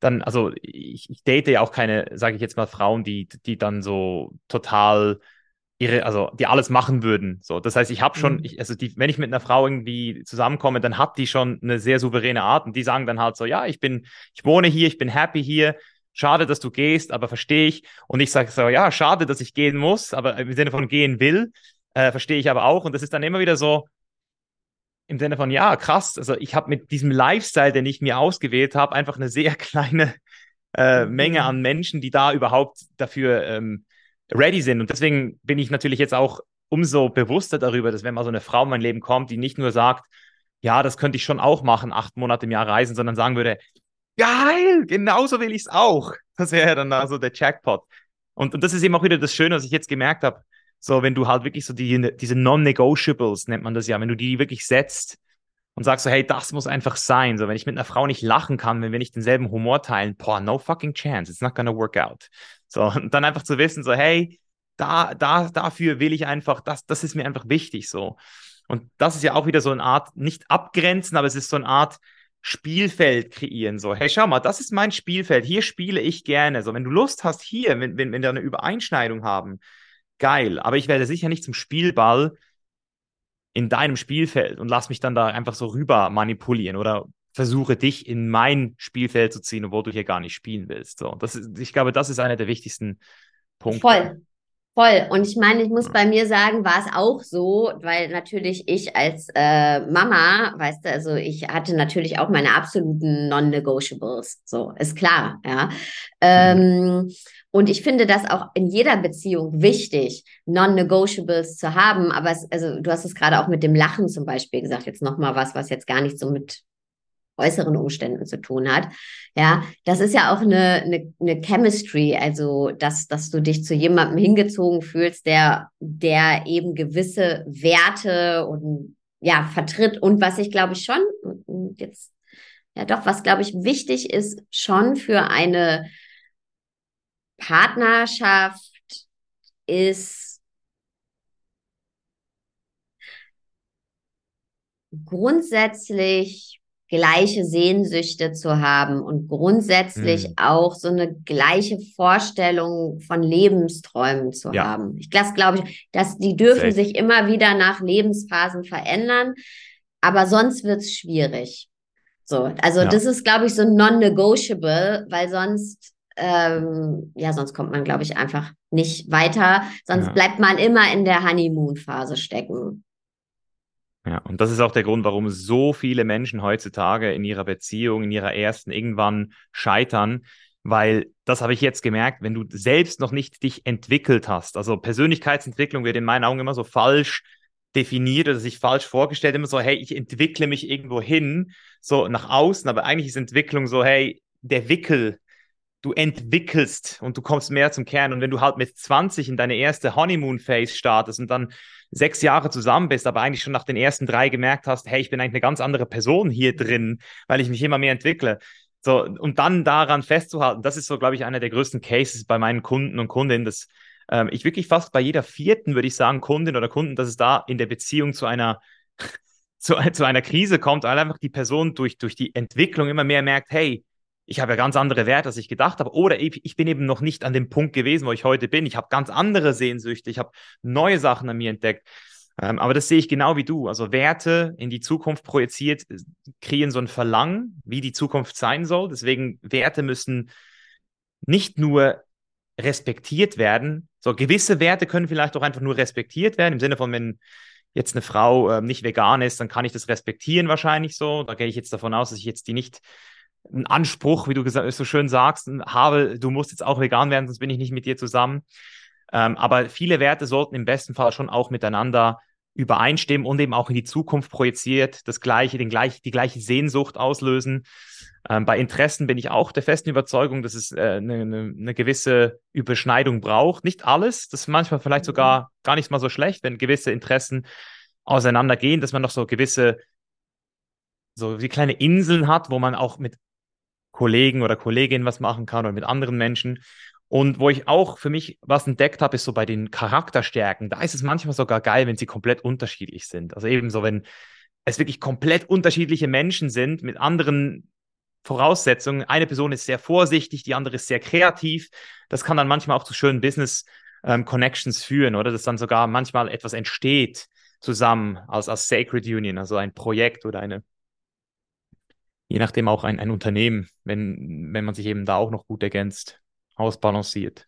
dann, also ich, ich date ja auch keine, sage ich jetzt mal, Frauen, die, die dann so total ihre, also die alles machen würden. So, das heißt, ich habe schon, mhm. ich, also die, wenn ich mit einer Frau irgendwie zusammenkomme, dann hat die schon eine sehr souveräne Art und die sagen dann halt so, ja, ich bin, ich wohne hier, ich bin happy hier. Schade, dass du gehst, aber verstehe ich. Und ich sage so, ja, schade, dass ich gehen muss, aber im Sinne von gehen will, äh, verstehe ich aber auch. Und das ist dann immer wieder so, im Sinne von, ja, krass, also ich habe mit diesem Lifestyle, den ich mir ausgewählt habe, einfach eine sehr kleine äh, Menge mhm. an Menschen, die da überhaupt dafür ähm, ready sind. Und deswegen bin ich natürlich jetzt auch umso bewusster darüber, dass wenn mal so eine Frau in mein Leben kommt, die nicht nur sagt, ja, das könnte ich schon auch machen, acht Monate im Jahr reisen, sondern sagen würde, geil, genauso will ich es auch. Das wäre dann also der Jackpot. Und, und das ist eben auch wieder das Schöne, was ich jetzt gemerkt habe. So, wenn du halt wirklich so die, diese Non-Negotiables, nennt man das ja, wenn du die wirklich setzt und sagst so, hey, das muss einfach sein. So, wenn ich mit einer Frau nicht lachen kann, wenn wir nicht denselben Humor teilen, boah, no fucking chance, it's not gonna work out. So, und dann einfach zu wissen, so, hey, da, da, dafür will ich einfach, das, das ist mir einfach wichtig, so. Und das ist ja auch wieder so eine Art, nicht abgrenzen, aber es ist so eine Art Spielfeld kreieren, so, hey, schau mal, das ist mein Spielfeld, hier spiele ich gerne, so, wenn du Lust hast, hier, wenn, wenn, wenn wir eine Übereinschneidung haben, geil, aber ich werde sicher nicht zum Spielball in deinem Spielfeld und lass mich dann da einfach so rüber manipulieren oder versuche dich in mein Spielfeld zu ziehen, obwohl du hier gar nicht spielen willst. So, das ist, ich glaube, das ist einer der wichtigsten Punkte. Voll. Voll. Und ich meine, ich muss bei mir sagen, war es auch so, weil natürlich ich als äh, Mama, weißt du, also ich hatte natürlich auch meine absoluten Non-Negotiables. So, ist klar, ja. Ähm, und ich finde das auch in jeder Beziehung wichtig, Non-Negotiables zu haben. Aber es, also du hast es gerade auch mit dem Lachen zum Beispiel gesagt, jetzt nochmal was, was jetzt gar nicht so mit äußeren Umständen zu tun hat. Ja, das ist ja auch eine, eine, eine Chemistry, also dass, dass du dich zu jemandem hingezogen fühlst, der, der eben gewisse Werte und ja, vertritt. Und was ich glaube ich schon, jetzt, ja doch, was glaube ich wichtig ist, schon für eine Partnerschaft ist grundsätzlich gleiche Sehnsüchte zu haben und grundsätzlich mhm. auch so eine gleiche Vorstellung von Lebensträumen zu ja. haben. Ich das glaube ich, dass die dürfen Safe. sich immer wieder nach Lebensphasen verändern, aber sonst wird es schwierig. So, also ja. das ist, glaube ich, so non-negotiable, weil sonst ähm, ja, sonst kommt man, glaube ich, einfach nicht weiter. Sonst ja. bleibt man immer in der Honeymoon-Phase stecken. Ja, und das ist auch der Grund, warum so viele Menschen heutzutage in ihrer Beziehung, in ihrer ersten irgendwann scheitern, weil das habe ich jetzt gemerkt, wenn du selbst noch nicht dich entwickelt hast, also Persönlichkeitsentwicklung wird in meinen Augen immer so falsch definiert oder sich falsch vorgestellt, immer so, hey, ich entwickle mich irgendwo hin, so nach außen, aber eigentlich ist Entwicklung so, hey, der Wickel, du entwickelst und du kommst mehr zum Kern. Und wenn du halt mit 20 in deine erste Honeymoon-Phase startest und dann sechs Jahre zusammen bist, aber eigentlich schon nach den ersten drei gemerkt hast, hey, ich bin eigentlich eine ganz andere Person hier drin, weil ich mich immer mehr entwickle. So, und dann daran festzuhalten, das ist so, glaube ich, einer der größten Cases bei meinen Kunden und Kundinnen, dass ähm, ich wirklich fast bei jeder vierten, würde ich sagen, Kundin oder Kunden, dass es da in der Beziehung zu einer zu, zu einer Krise kommt, weil einfach die Person durch, durch die Entwicklung immer mehr merkt, hey, ich habe ja ganz andere Werte, als ich gedacht habe. Oder ich, bin eben noch nicht an dem Punkt gewesen, wo ich heute bin. Ich habe ganz andere Sehnsüchte. Ich habe neue Sachen an mir entdeckt. Ähm, aber das sehe ich genau wie du. Also Werte in die Zukunft projiziert, äh, kreieren so ein Verlangen, wie die Zukunft sein soll. Deswegen Werte müssen nicht nur respektiert werden. So gewisse Werte können vielleicht auch einfach nur respektiert werden, im Sinne von, wenn jetzt eine Frau äh, nicht vegan ist, dann kann ich das respektieren wahrscheinlich so. Da gehe ich jetzt davon aus, dass ich jetzt die nicht einen Anspruch, wie du so schön sagst, habe, du musst jetzt auch vegan werden, sonst bin ich nicht mit dir zusammen. Ähm, aber viele Werte sollten im besten Fall schon auch miteinander übereinstimmen und eben auch in die Zukunft projiziert, das gleiche, den gleich, die gleiche Sehnsucht auslösen. Ähm, bei Interessen bin ich auch der festen Überzeugung, dass es äh, eine, eine, eine gewisse Überschneidung braucht. Nicht alles, das ist manchmal vielleicht sogar mhm. gar nicht mal so schlecht, wenn gewisse Interessen auseinandergehen, dass man noch so gewisse, so wie kleine Inseln hat, wo man auch mit Kollegen oder Kolleginnen was machen kann oder mit anderen Menschen. Und wo ich auch für mich was entdeckt habe, ist so bei den Charakterstärken. Da ist es manchmal sogar geil, wenn sie komplett unterschiedlich sind. Also eben so, wenn es wirklich komplett unterschiedliche Menschen sind mit anderen Voraussetzungen. Eine Person ist sehr vorsichtig, die andere ist sehr kreativ. Das kann dann manchmal auch zu schönen Business ähm, Connections führen, oder? Dass dann sogar manchmal etwas entsteht zusammen als, als Sacred Union, also ein Projekt oder eine, je nachdem auch ein, ein Unternehmen, wenn, wenn man sich eben da auch noch gut ergänzt ausbalanciert.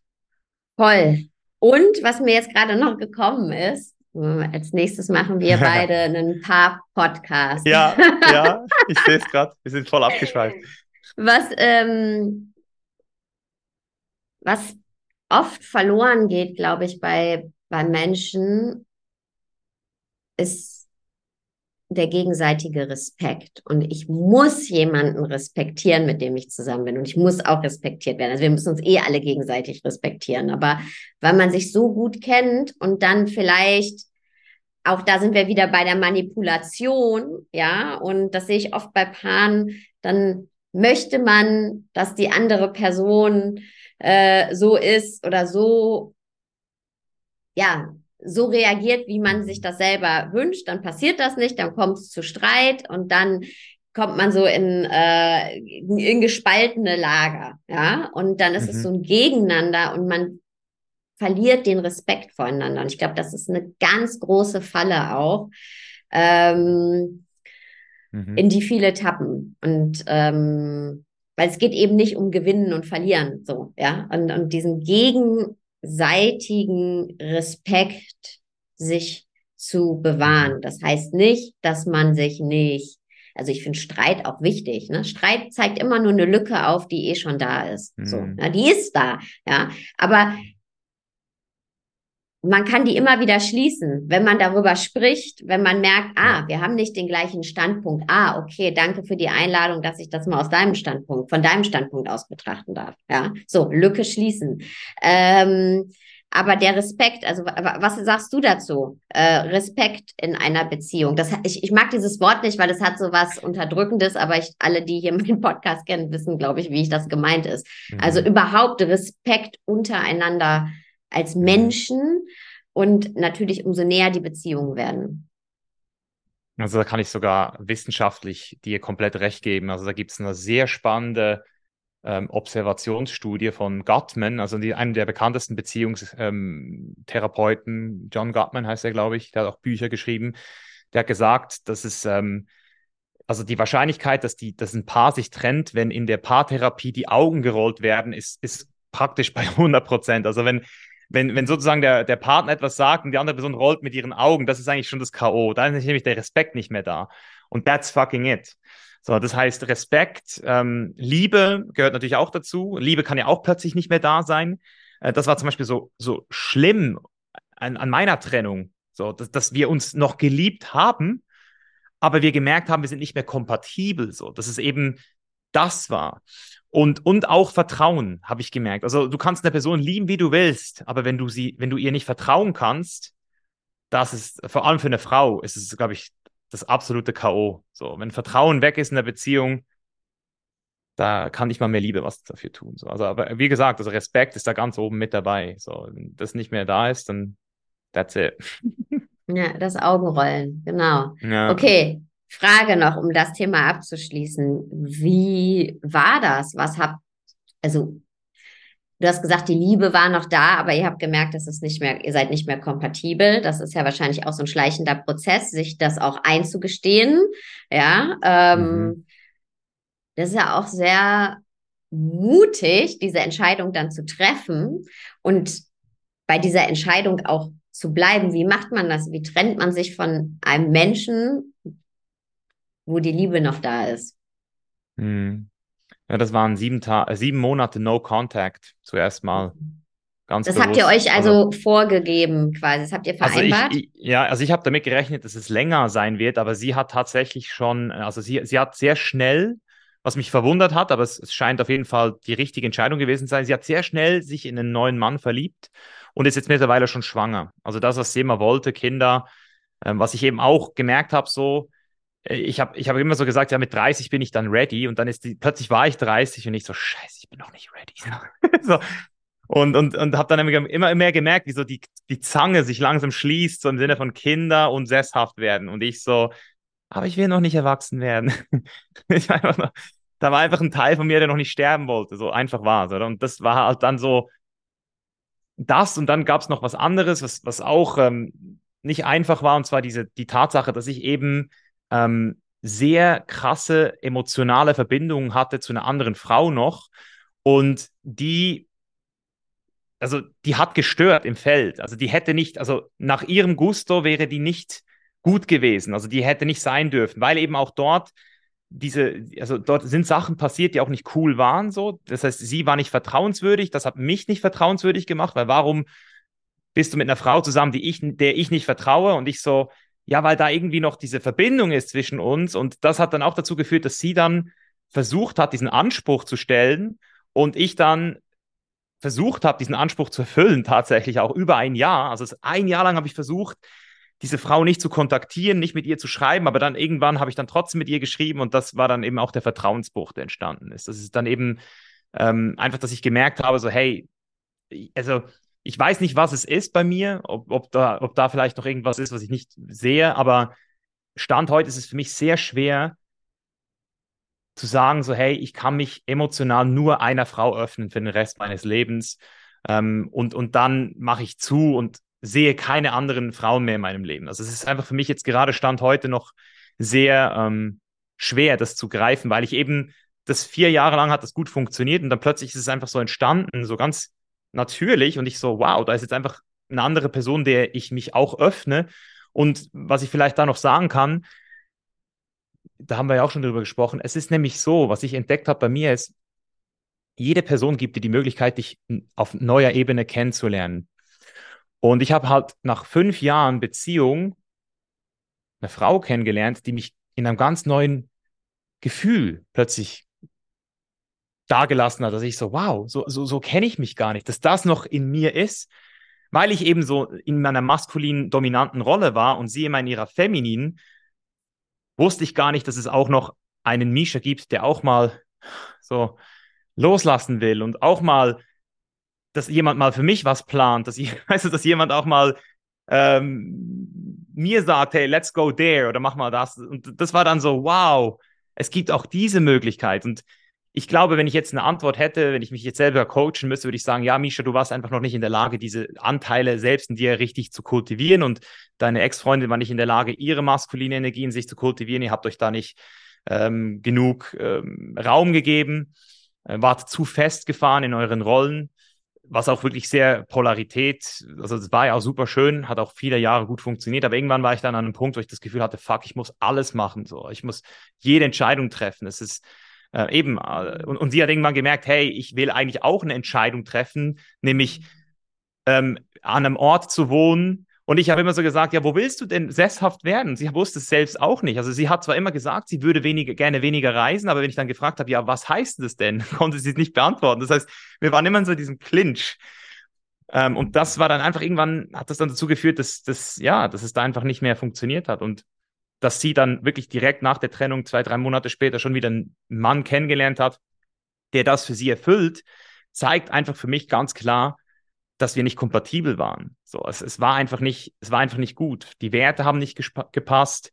Toll. Und was mir jetzt gerade noch gekommen ist, als nächstes machen wir beide einen Paar-Podcast. Ja, ja, ich sehe es gerade. Wir sind voll abgeschweift. Was, ähm, was oft verloren geht, glaube ich, bei, bei Menschen, ist der gegenseitige Respekt. Und ich muss jemanden respektieren, mit dem ich zusammen bin. Und ich muss auch respektiert werden. Also wir müssen uns eh alle gegenseitig respektieren. Aber weil man sich so gut kennt und dann vielleicht, auch da sind wir wieder bei der Manipulation, ja, und das sehe ich oft bei Paaren, dann möchte man, dass die andere Person äh, so ist oder so, ja, so reagiert, wie man sich das selber wünscht, dann passiert das nicht, dann kommt es zu Streit und dann kommt man so in, äh, in gespaltene Lager, ja, und dann ist mhm. es so ein Gegeneinander und man verliert den Respekt voreinander. Und ich glaube, das ist eine ganz große Falle auch, ähm, mhm. in die viele tappen. Und ähm, weil es geht eben nicht um Gewinnen und Verlieren, so, ja, und, und diesen Gegen seitigen Respekt sich zu bewahren. Das heißt nicht, dass man sich nicht, also ich finde Streit auch wichtig. Ne? Streit zeigt immer nur eine Lücke auf, die eh schon da ist. Mhm. So, ja, die ist da, ja. Aber man kann die immer wieder schließen, wenn man darüber spricht, wenn man merkt, ah, wir haben nicht den gleichen Standpunkt. Ah, okay, danke für die Einladung, dass ich das mal aus deinem Standpunkt, von deinem Standpunkt aus betrachten darf. Ja, so Lücke schließen. Ähm, aber der Respekt, also was sagst du dazu? Äh, Respekt in einer Beziehung. Das, ich, ich mag dieses Wort nicht, weil es hat so was Unterdrückendes, aber ich, alle, die hier meinen Podcast kennen, wissen, glaube ich, wie ich das gemeint ist. Mhm. Also überhaupt Respekt untereinander als mhm. Menschen und natürlich umso näher die Beziehungen werden. Also da kann ich sogar wissenschaftlich dir komplett recht geben. Also da gibt es eine sehr spannende ähm, Observationsstudie von Gottman, also die, einem der bekanntesten Beziehungstherapeuten, ähm, John Gottman heißt er, glaube ich, der hat auch Bücher geschrieben. Der hat gesagt, dass es ähm, also die Wahrscheinlichkeit, dass, die, dass ein Paar sich trennt, wenn in der Paartherapie die Augen gerollt werden, ist, ist praktisch bei 100 Prozent. Also wenn wenn, wenn sozusagen der, der Partner etwas sagt und die andere Person rollt mit ihren Augen, das ist eigentlich schon das K.O. Da ist nämlich der Respekt nicht mehr da. Und that's fucking it. So, das heißt, Respekt, ähm, Liebe gehört natürlich auch dazu. Liebe kann ja auch plötzlich nicht mehr da sein. Äh, das war zum Beispiel so, so schlimm an, an meiner Trennung. So, dass, dass wir uns noch geliebt haben, aber wir gemerkt haben, wir sind nicht mehr kompatibel. So, dass es eben das war. Und, und auch Vertrauen, habe ich gemerkt. Also du kannst eine Person lieben, wie du willst, aber wenn du sie, wenn du ihr nicht vertrauen kannst, das ist, vor allem für eine Frau, ist es, glaube ich, das absolute K.O. So, wenn Vertrauen weg ist in der Beziehung, da kann nicht mal mehr Liebe was dafür tun. So. Also, aber wie gesagt, also Respekt ist da ganz oben mit dabei. So, wenn das nicht mehr da ist, dann that's it. Ja, das Augenrollen, genau. Ja. Okay, Frage noch, um das Thema abzuschließen. Wie war das? Was habt, also du hast gesagt, die Liebe war noch da, aber ihr habt gemerkt, dass es nicht mehr, ihr seid nicht mehr kompatibel. Das ist ja wahrscheinlich auch so ein schleichender Prozess, sich das auch einzugestehen. Ja, ähm, mhm. das ist ja auch sehr mutig, diese Entscheidung dann zu treffen und bei dieser Entscheidung auch zu bleiben. Wie macht man das? Wie trennt man sich von einem Menschen, wo die Liebe noch da ist? Hm. Ja, das waren sieben, Ta äh, sieben Monate No Contact zuerst mal. Ganz das bewusst. habt ihr euch also, also, vorgegeben quasi, das habt ihr vereinbart? Also ich, ich, ja, also ich habe damit gerechnet, dass es länger sein wird, aber sie hat tatsächlich schon, also sie, sie hat sehr schnell, was mich verwundert hat, aber es, es scheint auf jeden Fall die richtige Entscheidung gewesen zu sein, sie hat sehr schnell sich in einen neuen Mann verliebt und ist jetzt mittlerweile schon schwanger. Also das, was sie immer wollte, Kinder, ähm, was ich eben auch gemerkt habe, so, äh, ich habe ich hab immer so gesagt, ja, mit 30 bin ich dann ready und dann ist die, plötzlich war ich 30 und ich so, scheiße, ich bin noch nicht ready. so. Und, und, und habe dann immer, immer mehr gemerkt, wie so die, die Zange sich langsam schließt, so im Sinne von Kinder und sesshaft werden. Und ich so, aber ich will noch nicht erwachsen werden. ich noch, da war einfach ein Teil von mir, der noch nicht sterben wollte. So einfach war es. Und das war halt dann so, das und dann gab es noch was anderes, was, was auch ähm, nicht einfach war, und zwar diese, die Tatsache, dass ich eben ähm, sehr krasse emotionale Verbindungen hatte zu einer anderen Frau noch und die, also die hat gestört im Feld. Also die hätte nicht, also nach ihrem Gusto wäre die nicht gut gewesen. Also die hätte nicht sein dürfen, weil eben auch dort diese, also dort sind Sachen passiert, die auch nicht cool waren, so. Das heißt, sie war nicht vertrauenswürdig, das hat mich nicht vertrauenswürdig gemacht, weil warum bist du mit einer Frau zusammen, die ich, der ich nicht vertraue und ich so, ja, weil da irgendwie noch diese Verbindung ist zwischen uns und das hat dann auch dazu geführt, dass sie dann versucht hat, diesen Anspruch zu stellen und ich dann versucht habe, diesen Anspruch zu erfüllen, tatsächlich auch über ein Jahr. Also ein Jahr lang habe ich versucht, diese Frau nicht zu kontaktieren, nicht mit ihr zu schreiben, aber dann irgendwann habe ich dann trotzdem mit ihr geschrieben und das war dann eben auch der Vertrauensbruch, der entstanden ist. Das ist dann eben ähm, einfach, dass ich gemerkt habe, so hey, also ich weiß nicht, was es ist bei mir, ob, ob, da, ob da vielleicht noch irgendwas ist, was ich nicht sehe, aber Stand heute ist es für mich sehr schwer zu sagen, so hey, ich kann mich emotional nur einer Frau öffnen für den Rest meines Lebens ähm, und, und dann mache ich zu und sehe keine anderen Frauen mehr in meinem Leben. Also es ist einfach für mich jetzt gerade Stand heute noch sehr ähm, schwer, das zu greifen, weil ich eben das vier Jahre lang hat das gut funktioniert und dann plötzlich ist es einfach so entstanden, so ganz natürlich und ich so, wow, da ist jetzt einfach eine andere Person, der ich mich auch öffne. Und was ich vielleicht da noch sagen kann, da haben wir ja auch schon drüber gesprochen, es ist nämlich so, was ich entdeckt habe bei mir ist, jede Person gibt dir die Möglichkeit, dich auf neuer Ebene kennenzulernen. Und ich habe halt nach fünf Jahren Beziehung eine Frau kennengelernt, die mich in einem ganz neuen Gefühl plötzlich dagelassen hat, dass ich so, wow, so, so, so kenne ich mich gar nicht, dass das noch in mir ist, weil ich eben so in meiner maskulinen, dominanten Rolle war und sie immer in ihrer femininen, wusste ich gar nicht, dass es auch noch einen Misha gibt, der auch mal so loslassen will und auch mal dass jemand mal für mich was plant, dass, ich, weißt dass jemand auch mal ähm, mir sagt, hey, let's go there oder mach mal das. Und das war dann so, wow, es gibt auch diese Möglichkeit. Und ich glaube, wenn ich jetzt eine Antwort hätte, wenn ich mich jetzt selber coachen müsste, würde ich sagen, ja, Misha, du warst einfach noch nicht in der Lage, diese Anteile selbst in dir richtig zu kultivieren und deine Ex-Freundin war nicht in der Lage, ihre maskuline Energie in sich zu kultivieren. Ihr habt euch da nicht ähm, genug ähm, Raum gegeben, äh, wart zu festgefahren in euren Rollen was auch wirklich sehr Polarität, also es war ja auch super schön, hat auch viele Jahre gut funktioniert, aber irgendwann war ich dann an einem Punkt, wo ich das Gefühl hatte, fuck, ich muss alles machen, so, ich muss jede Entscheidung treffen. Es ist äh, eben, äh, und, und sie hat irgendwann gemerkt, hey, ich will eigentlich auch eine Entscheidung treffen, nämlich ähm, an einem Ort zu wohnen, und ich habe immer so gesagt, ja, wo willst du denn sesshaft werden? Sie wusste es selbst auch nicht. Also sie hat zwar immer gesagt, sie würde weniger, gerne weniger reisen, aber wenn ich dann gefragt habe, ja, was heißt das denn, konnte sie es nicht beantworten. Das heißt, wir waren immer in so diesem Clinch. Ähm, und das war dann einfach irgendwann, hat das dann dazu geführt, dass, dass, ja, dass es da einfach nicht mehr funktioniert hat. Und dass sie dann wirklich direkt nach der Trennung, zwei, drei Monate später, schon wieder einen Mann kennengelernt hat, der das für sie erfüllt, zeigt einfach für mich ganz klar, dass wir nicht kompatibel waren. So, es, es war einfach nicht, es war einfach nicht gut. Die Werte haben nicht gepasst.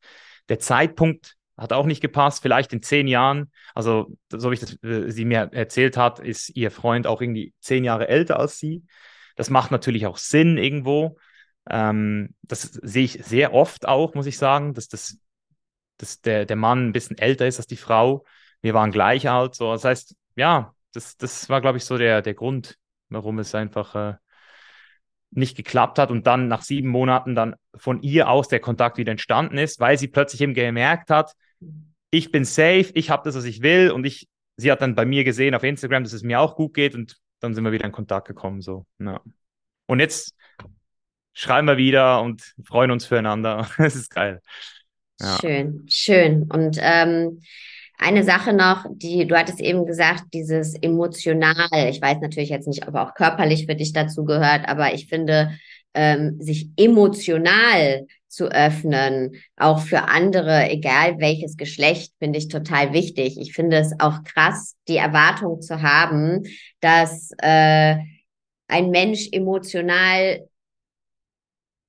Der Zeitpunkt hat auch nicht gepasst. Vielleicht in zehn Jahren, also so wie ich das, äh, sie mir erzählt hat, ist ihr Freund auch irgendwie zehn Jahre älter als sie. Das macht natürlich auch Sinn irgendwo. Ähm, das sehe ich sehr oft auch, muss ich sagen, dass, das, dass der, der Mann ein bisschen älter ist als die Frau. Wir waren gleich alt. So. Das heißt, ja, das, das war, glaube ich, so der, der Grund, warum es einfach äh, nicht geklappt hat und dann nach sieben Monaten dann von ihr aus der Kontakt wieder entstanden ist, weil sie plötzlich eben gemerkt hat, ich bin safe, ich habe das, was ich will und ich, sie hat dann bei mir gesehen auf Instagram, dass es mir auch gut geht und dann sind wir wieder in Kontakt gekommen. So, ja. Und jetzt schreiben wir wieder und freuen uns füreinander. Es ist geil. Schön, schön. Und ähm, eine Sache noch, die du hattest eben gesagt, dieses emotional. Ich weiß natürlich jetzt nicht, ob auch körperlich für dich dazu gehört, aber ich finde, ähm, sich emotional zu öffnen, auch für andere, egal welches Geschlecht, finde ich total wichtig. Ich finde es auch krass, die Erwartung zu haben, dass äh, ein Mensch emotional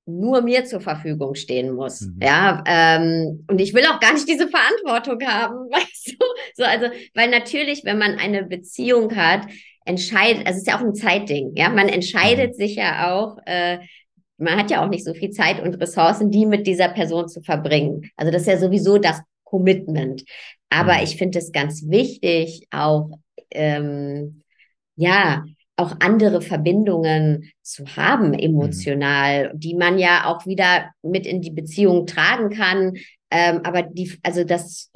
nur mir zur Verfügung stehen muss. Mhm. Ja, ähm, und ich will auch gar nicht diese Verantwortung haben, weißt du? So, also, weil natürlich, wenn man eine Beziehung hat, entscheidet, also es ist ja auch ein Zeitding, ja, man entscheidet mhm. sich ja auch, äh, man hat ja auch nicht so viel Zeit und Ressourcen, die mit dieser Person zu verbringen. Also das ist ja sowieso das Commitment. Aber mhm. ich finde es ganz wichtig, auch ähm, ja, auch andere Verbindungen zu haben emotional, mhm. die man ja auch wieder mit in die Beziehung tragen kann. Ähm, aber die, also das,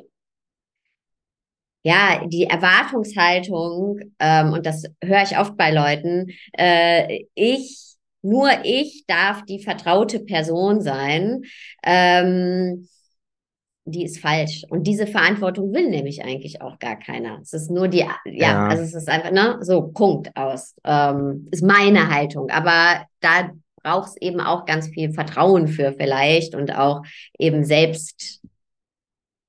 ja, die Erwartungshaltung, ähm, und das höre ich oft bei Leuten, äh, ich, nur ich darf die vertraute Person sein. Ähm, die ist falsch. Und diese Verantwortung will nämlich eigentlich auch gar keiner. Es ist nur die, ja, ja. also es ist einfach, ne, so, Punkt aus. Ähm, ist meine Haltung. Aber da braucht es eben auch ganz viel Vertrauen für vielleicht und auch eben selbst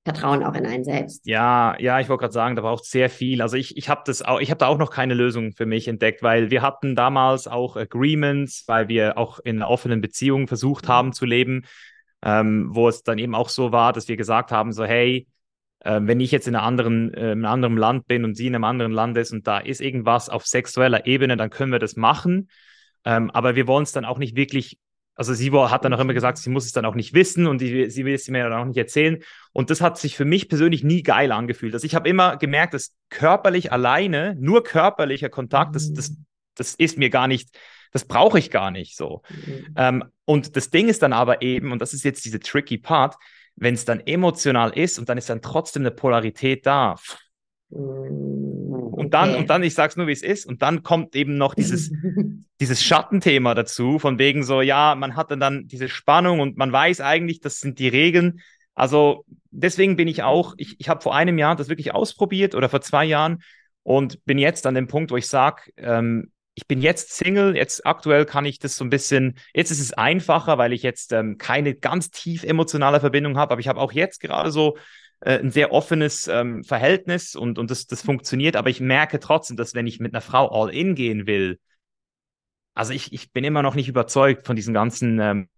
Vertrauen auch in einen selbst. Ja, ja, ich wollte gerade sagen, da braucht sehr viel. Also ich, ich habe das auch, ich habe da auch noch keine Lösung für mich entdeckt, weil wir hatten damals auch Agreements, weil wir auch in offenen Beziehung versucht mhm. haben zu leben ähm, wo es dann eben auch so war, dass wir gesagt haben, so hey, äh, wenn ich jetzt in, einer anderen, äh, in einem anderen Land bin und sie in einem anderen Land ist und da ist irgendwas auf sexueller Ebene, dann können wir das machen. Ähm, aber wir wollen es dann auch nicht wirklich, also sie hat dann auch immer gesagt, sie muss es dann auch nicht wissen und die, sie will es mir dann auch nicht erzählen. Und das hat sich für mich persönlich nie geil angefühlt. Also ich habe immer gemerkt, dass körperlich alleine, nur körperlicher Kontakt, das, das, das ist mir gar nicht, das brauche ich gar nicht so. Mhm. Ähm, und das Ding ist dann aber eben, und das ist jetzt diese tricky Part, wenn es dann emotional ist und dann ist dann trotzdem eine Polarität da. Mhm. Und dann, okay. und dann, ich sag's nur, wie es ist, und dann kommt eben noch dieses, dieses Schattenthema dazu, von wegen so, ja, man hat dann, dann diese Spannung und man weiß eigentlich, das sind die Regeln. Also deswegen bin ich auch, ich, ich habe vor einem Jahr das wirklich ausprobiert oder vor zwei Jahren und bin jetzt an dem Punkt, wo ich sage, ähm, ich bin jetzt Single, jetzt aktuell kann ich das so ein bisschen, jetzt ist es einfacher, weil ich jetzt ähm, keine ganz tief emotionale Verbindung habe, aber ich habe auch jetzt gerade so äh, ein sehr offenes ähm, Verhältnis und, und das, das funktioniert, aber ich merke trotzdem, dass wenn ich mit einer Frau all in gehen will, also ich, ich bin immer noch nicht überzeugt von diesen ganzen ähm,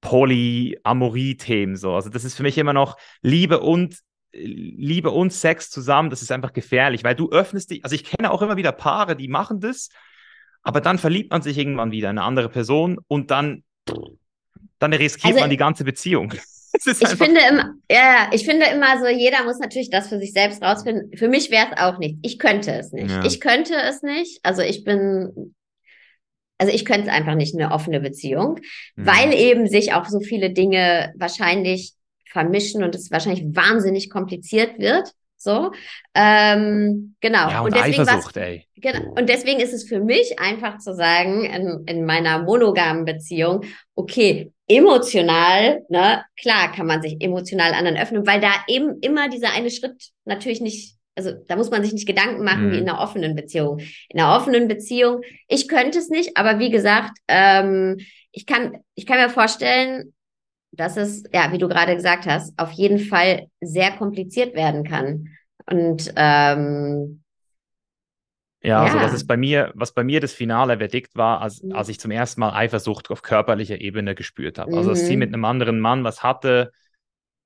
Polyamorie-Themen so. Also das ist für mich immer noch Liebe und Liebe und Sex zusammen, das ist einfach gefährlich, weil du öffnest dich, also ich kenne auch immer wieder Paare, die machen das aber dann verliebt man sich irgendwann wieder in eine andere Person und dann, dann riskiert also, man die ganze Beziehung. ich finde immer, ja, ich finde immer so, jeder muss natürlich das für sich selbst rausfinden. Für mich wäre es auch nicht. Ich könnte es nicht. Ja. Ich könnte es nicht. Also ich bin, also ich könnte es einfach nicht eine offene Beziehung, mhm. weil eben sich auch so viele Dinge wahrscheinlich vermischen und es wahrscheinlich wahnsinnig kompliziert wird. So, ähm, genau. Ja, und, und deswegen Eifersucht, ey. Genau. Und deswegen ist es für mich einfach zu sagen, in, in meiner monogamen Beziehung, okay, emotional, ne, klar kann man sich emotional anderen öffnen, weil da eben immer dieser eine Schritt natürlich nicht, also da muss man sich nicht Gedanken machen mhm. wie in einer offenen Beziehung. In einer offenen Beziehung, ich könnte es nicht, aber wie gesagt, ähm, ich kann, ich kann mir vorstellen, dass es, ja, wie du gerade gesagt hast, auf jeden Fall sehr kompliziert werden kann. Und ähm, Ja, also was ist bei mir, was bei mir das finale Verdikt war, als, Mhm. als ich zum ersten Mal Eifersucht auf körperlicher Ebene gespürt habe. Also, dass sie Mhm. mit einem anderen Mann was hatte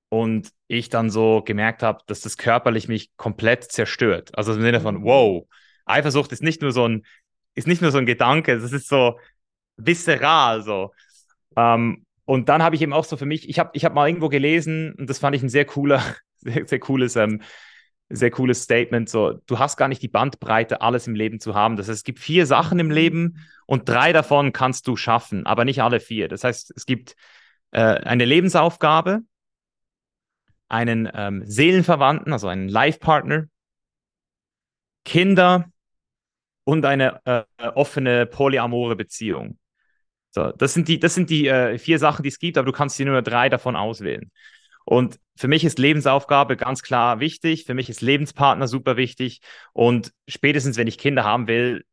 und ich dann so gemerkt habe, dass das körperlich mich komplett zerstört. Also im Sinne von, Mhm. wow, Eifersucht ist nicht nur so ein, ist nicht nur so ein Gedanke, das ist so visceral so. Ähm, und dann habe ich eben auch so für mich, ich habe ich hab mal irgendwo gelesen und das fand ich ein sehr cooler, sehr, sehr cooles, ähm, sehr cooles Statement. So, du hast gar nicht die Bandbreite, alles im Leben zu haben. Das heißt, es gibt vier Sachen im Leben und drei davon kannst du schaffen, aber nicht alle vier. Das heißt, es gibt äh, eine Lebensaufgabe, einen ähm, Seelenverwandten, also einen Life-Partner, Kinder und eine äh, offene polyamore Beziehung. So, das sind die, das sind die äh, vier Sachen, die es gibt, aber du kannst dir nur drei davon auswählen. Und für mich ist Lebensaufgabe ganz klar wichtig. Für mich ist Lebenspartner super wichtig. Und spätestens, wenn ich Kinder haben will,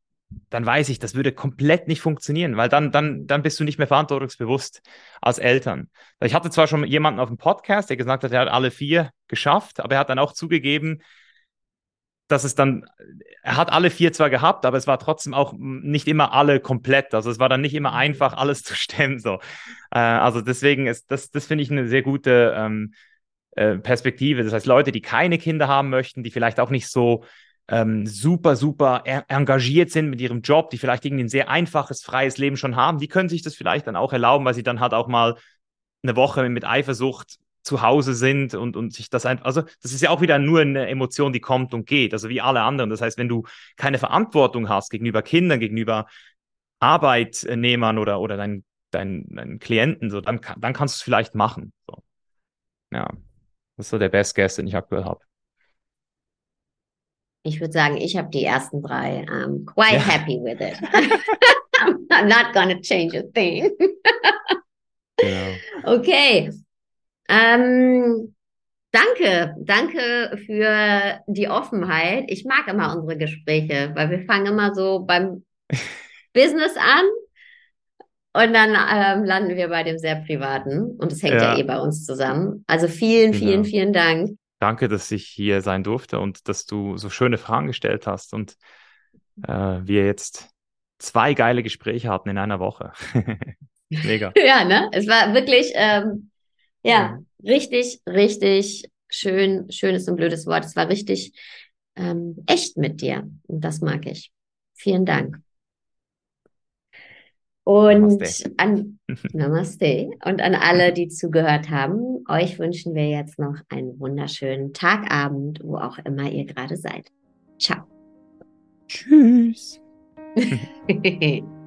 dann weiß ich, das würde komplett nicht funktionieren, weil dann, dann, dann bist du nicht mehr verantwortungsbewusst als Eltern. Ich hatte zwar schon jemanden auf dem Podcast, der gesagt hat, er hat alle vier geschafft, aber er hat dann auch zugegeben, dass es dann, er hat alle vier zwar gehabt, aber es war trotzdem auch nicht immer alle komplett. Also es war dann nicht immer einfach, alles zu stemmen. So. Äh, also deswegen ist das, das finde ich eine sehr gute ähm, äh, Perspektive. Das heißt, Leute, die keine Kinder haben möchten, die vielleicht auch nicht so ähm, super, super er engagiert sind mit ihrem Job, die vielleicht irgendwie ein sehr einfaches, freies Leben schon haben, die können sich das vielleicht dann auch erlauben, weil sie dann halt auch mal eine Woche mit Eifersucht zu Hause sind und, und sich das einfach, also das ist ja auch wieder nur eine Emotion, die kommt und geht, also wie alle anderen. Das heißt, wenn du keine Verantwortung hast gegenüber Kindern, gegenüber Arbeitnehmern oder, oder deinen, deinen, deinen Klienten, so, dann, dann kannst du es vielleicht machen. So. Ja, das ist so der Best Guess, den ich aktuell habe. Ich würde sagen, ich habe die ersten drei. I'm quite Ja. happy with it. I'm not gonna change a thing. Genau. Okay. Ähm, danke, danke für die Offenheit. Ich mag immer unsere Gespräche, weil wir fangen immer so beim Business an und dann ähm, landen wir bei dem sehr privaten und es hängt ja. Ja. eh bei uns zusammen. Also vielen, vielen, Genau. vielen Dank. Danke, dass ich hier sein durfte und dass du so schöne Fragen gestellt hast und äh, wir jetzt zwei geile Gespräche hatten in einer Woche. Mega. Ja, ne? Es war wirklich, ähm, ja, Mhm. richtig, richtig schön, schönes und blödes Wort. Es war richtig ähm, echt mit dir. Und das mag ich. Vielen Dank. Und Namaste. an Namaste und an alle, die zugehört haben, euch wünschen wir jetzt noch einen wunderschönen Tagabend, wo auch immer ihr gerade seid. Ciao. Tschüss.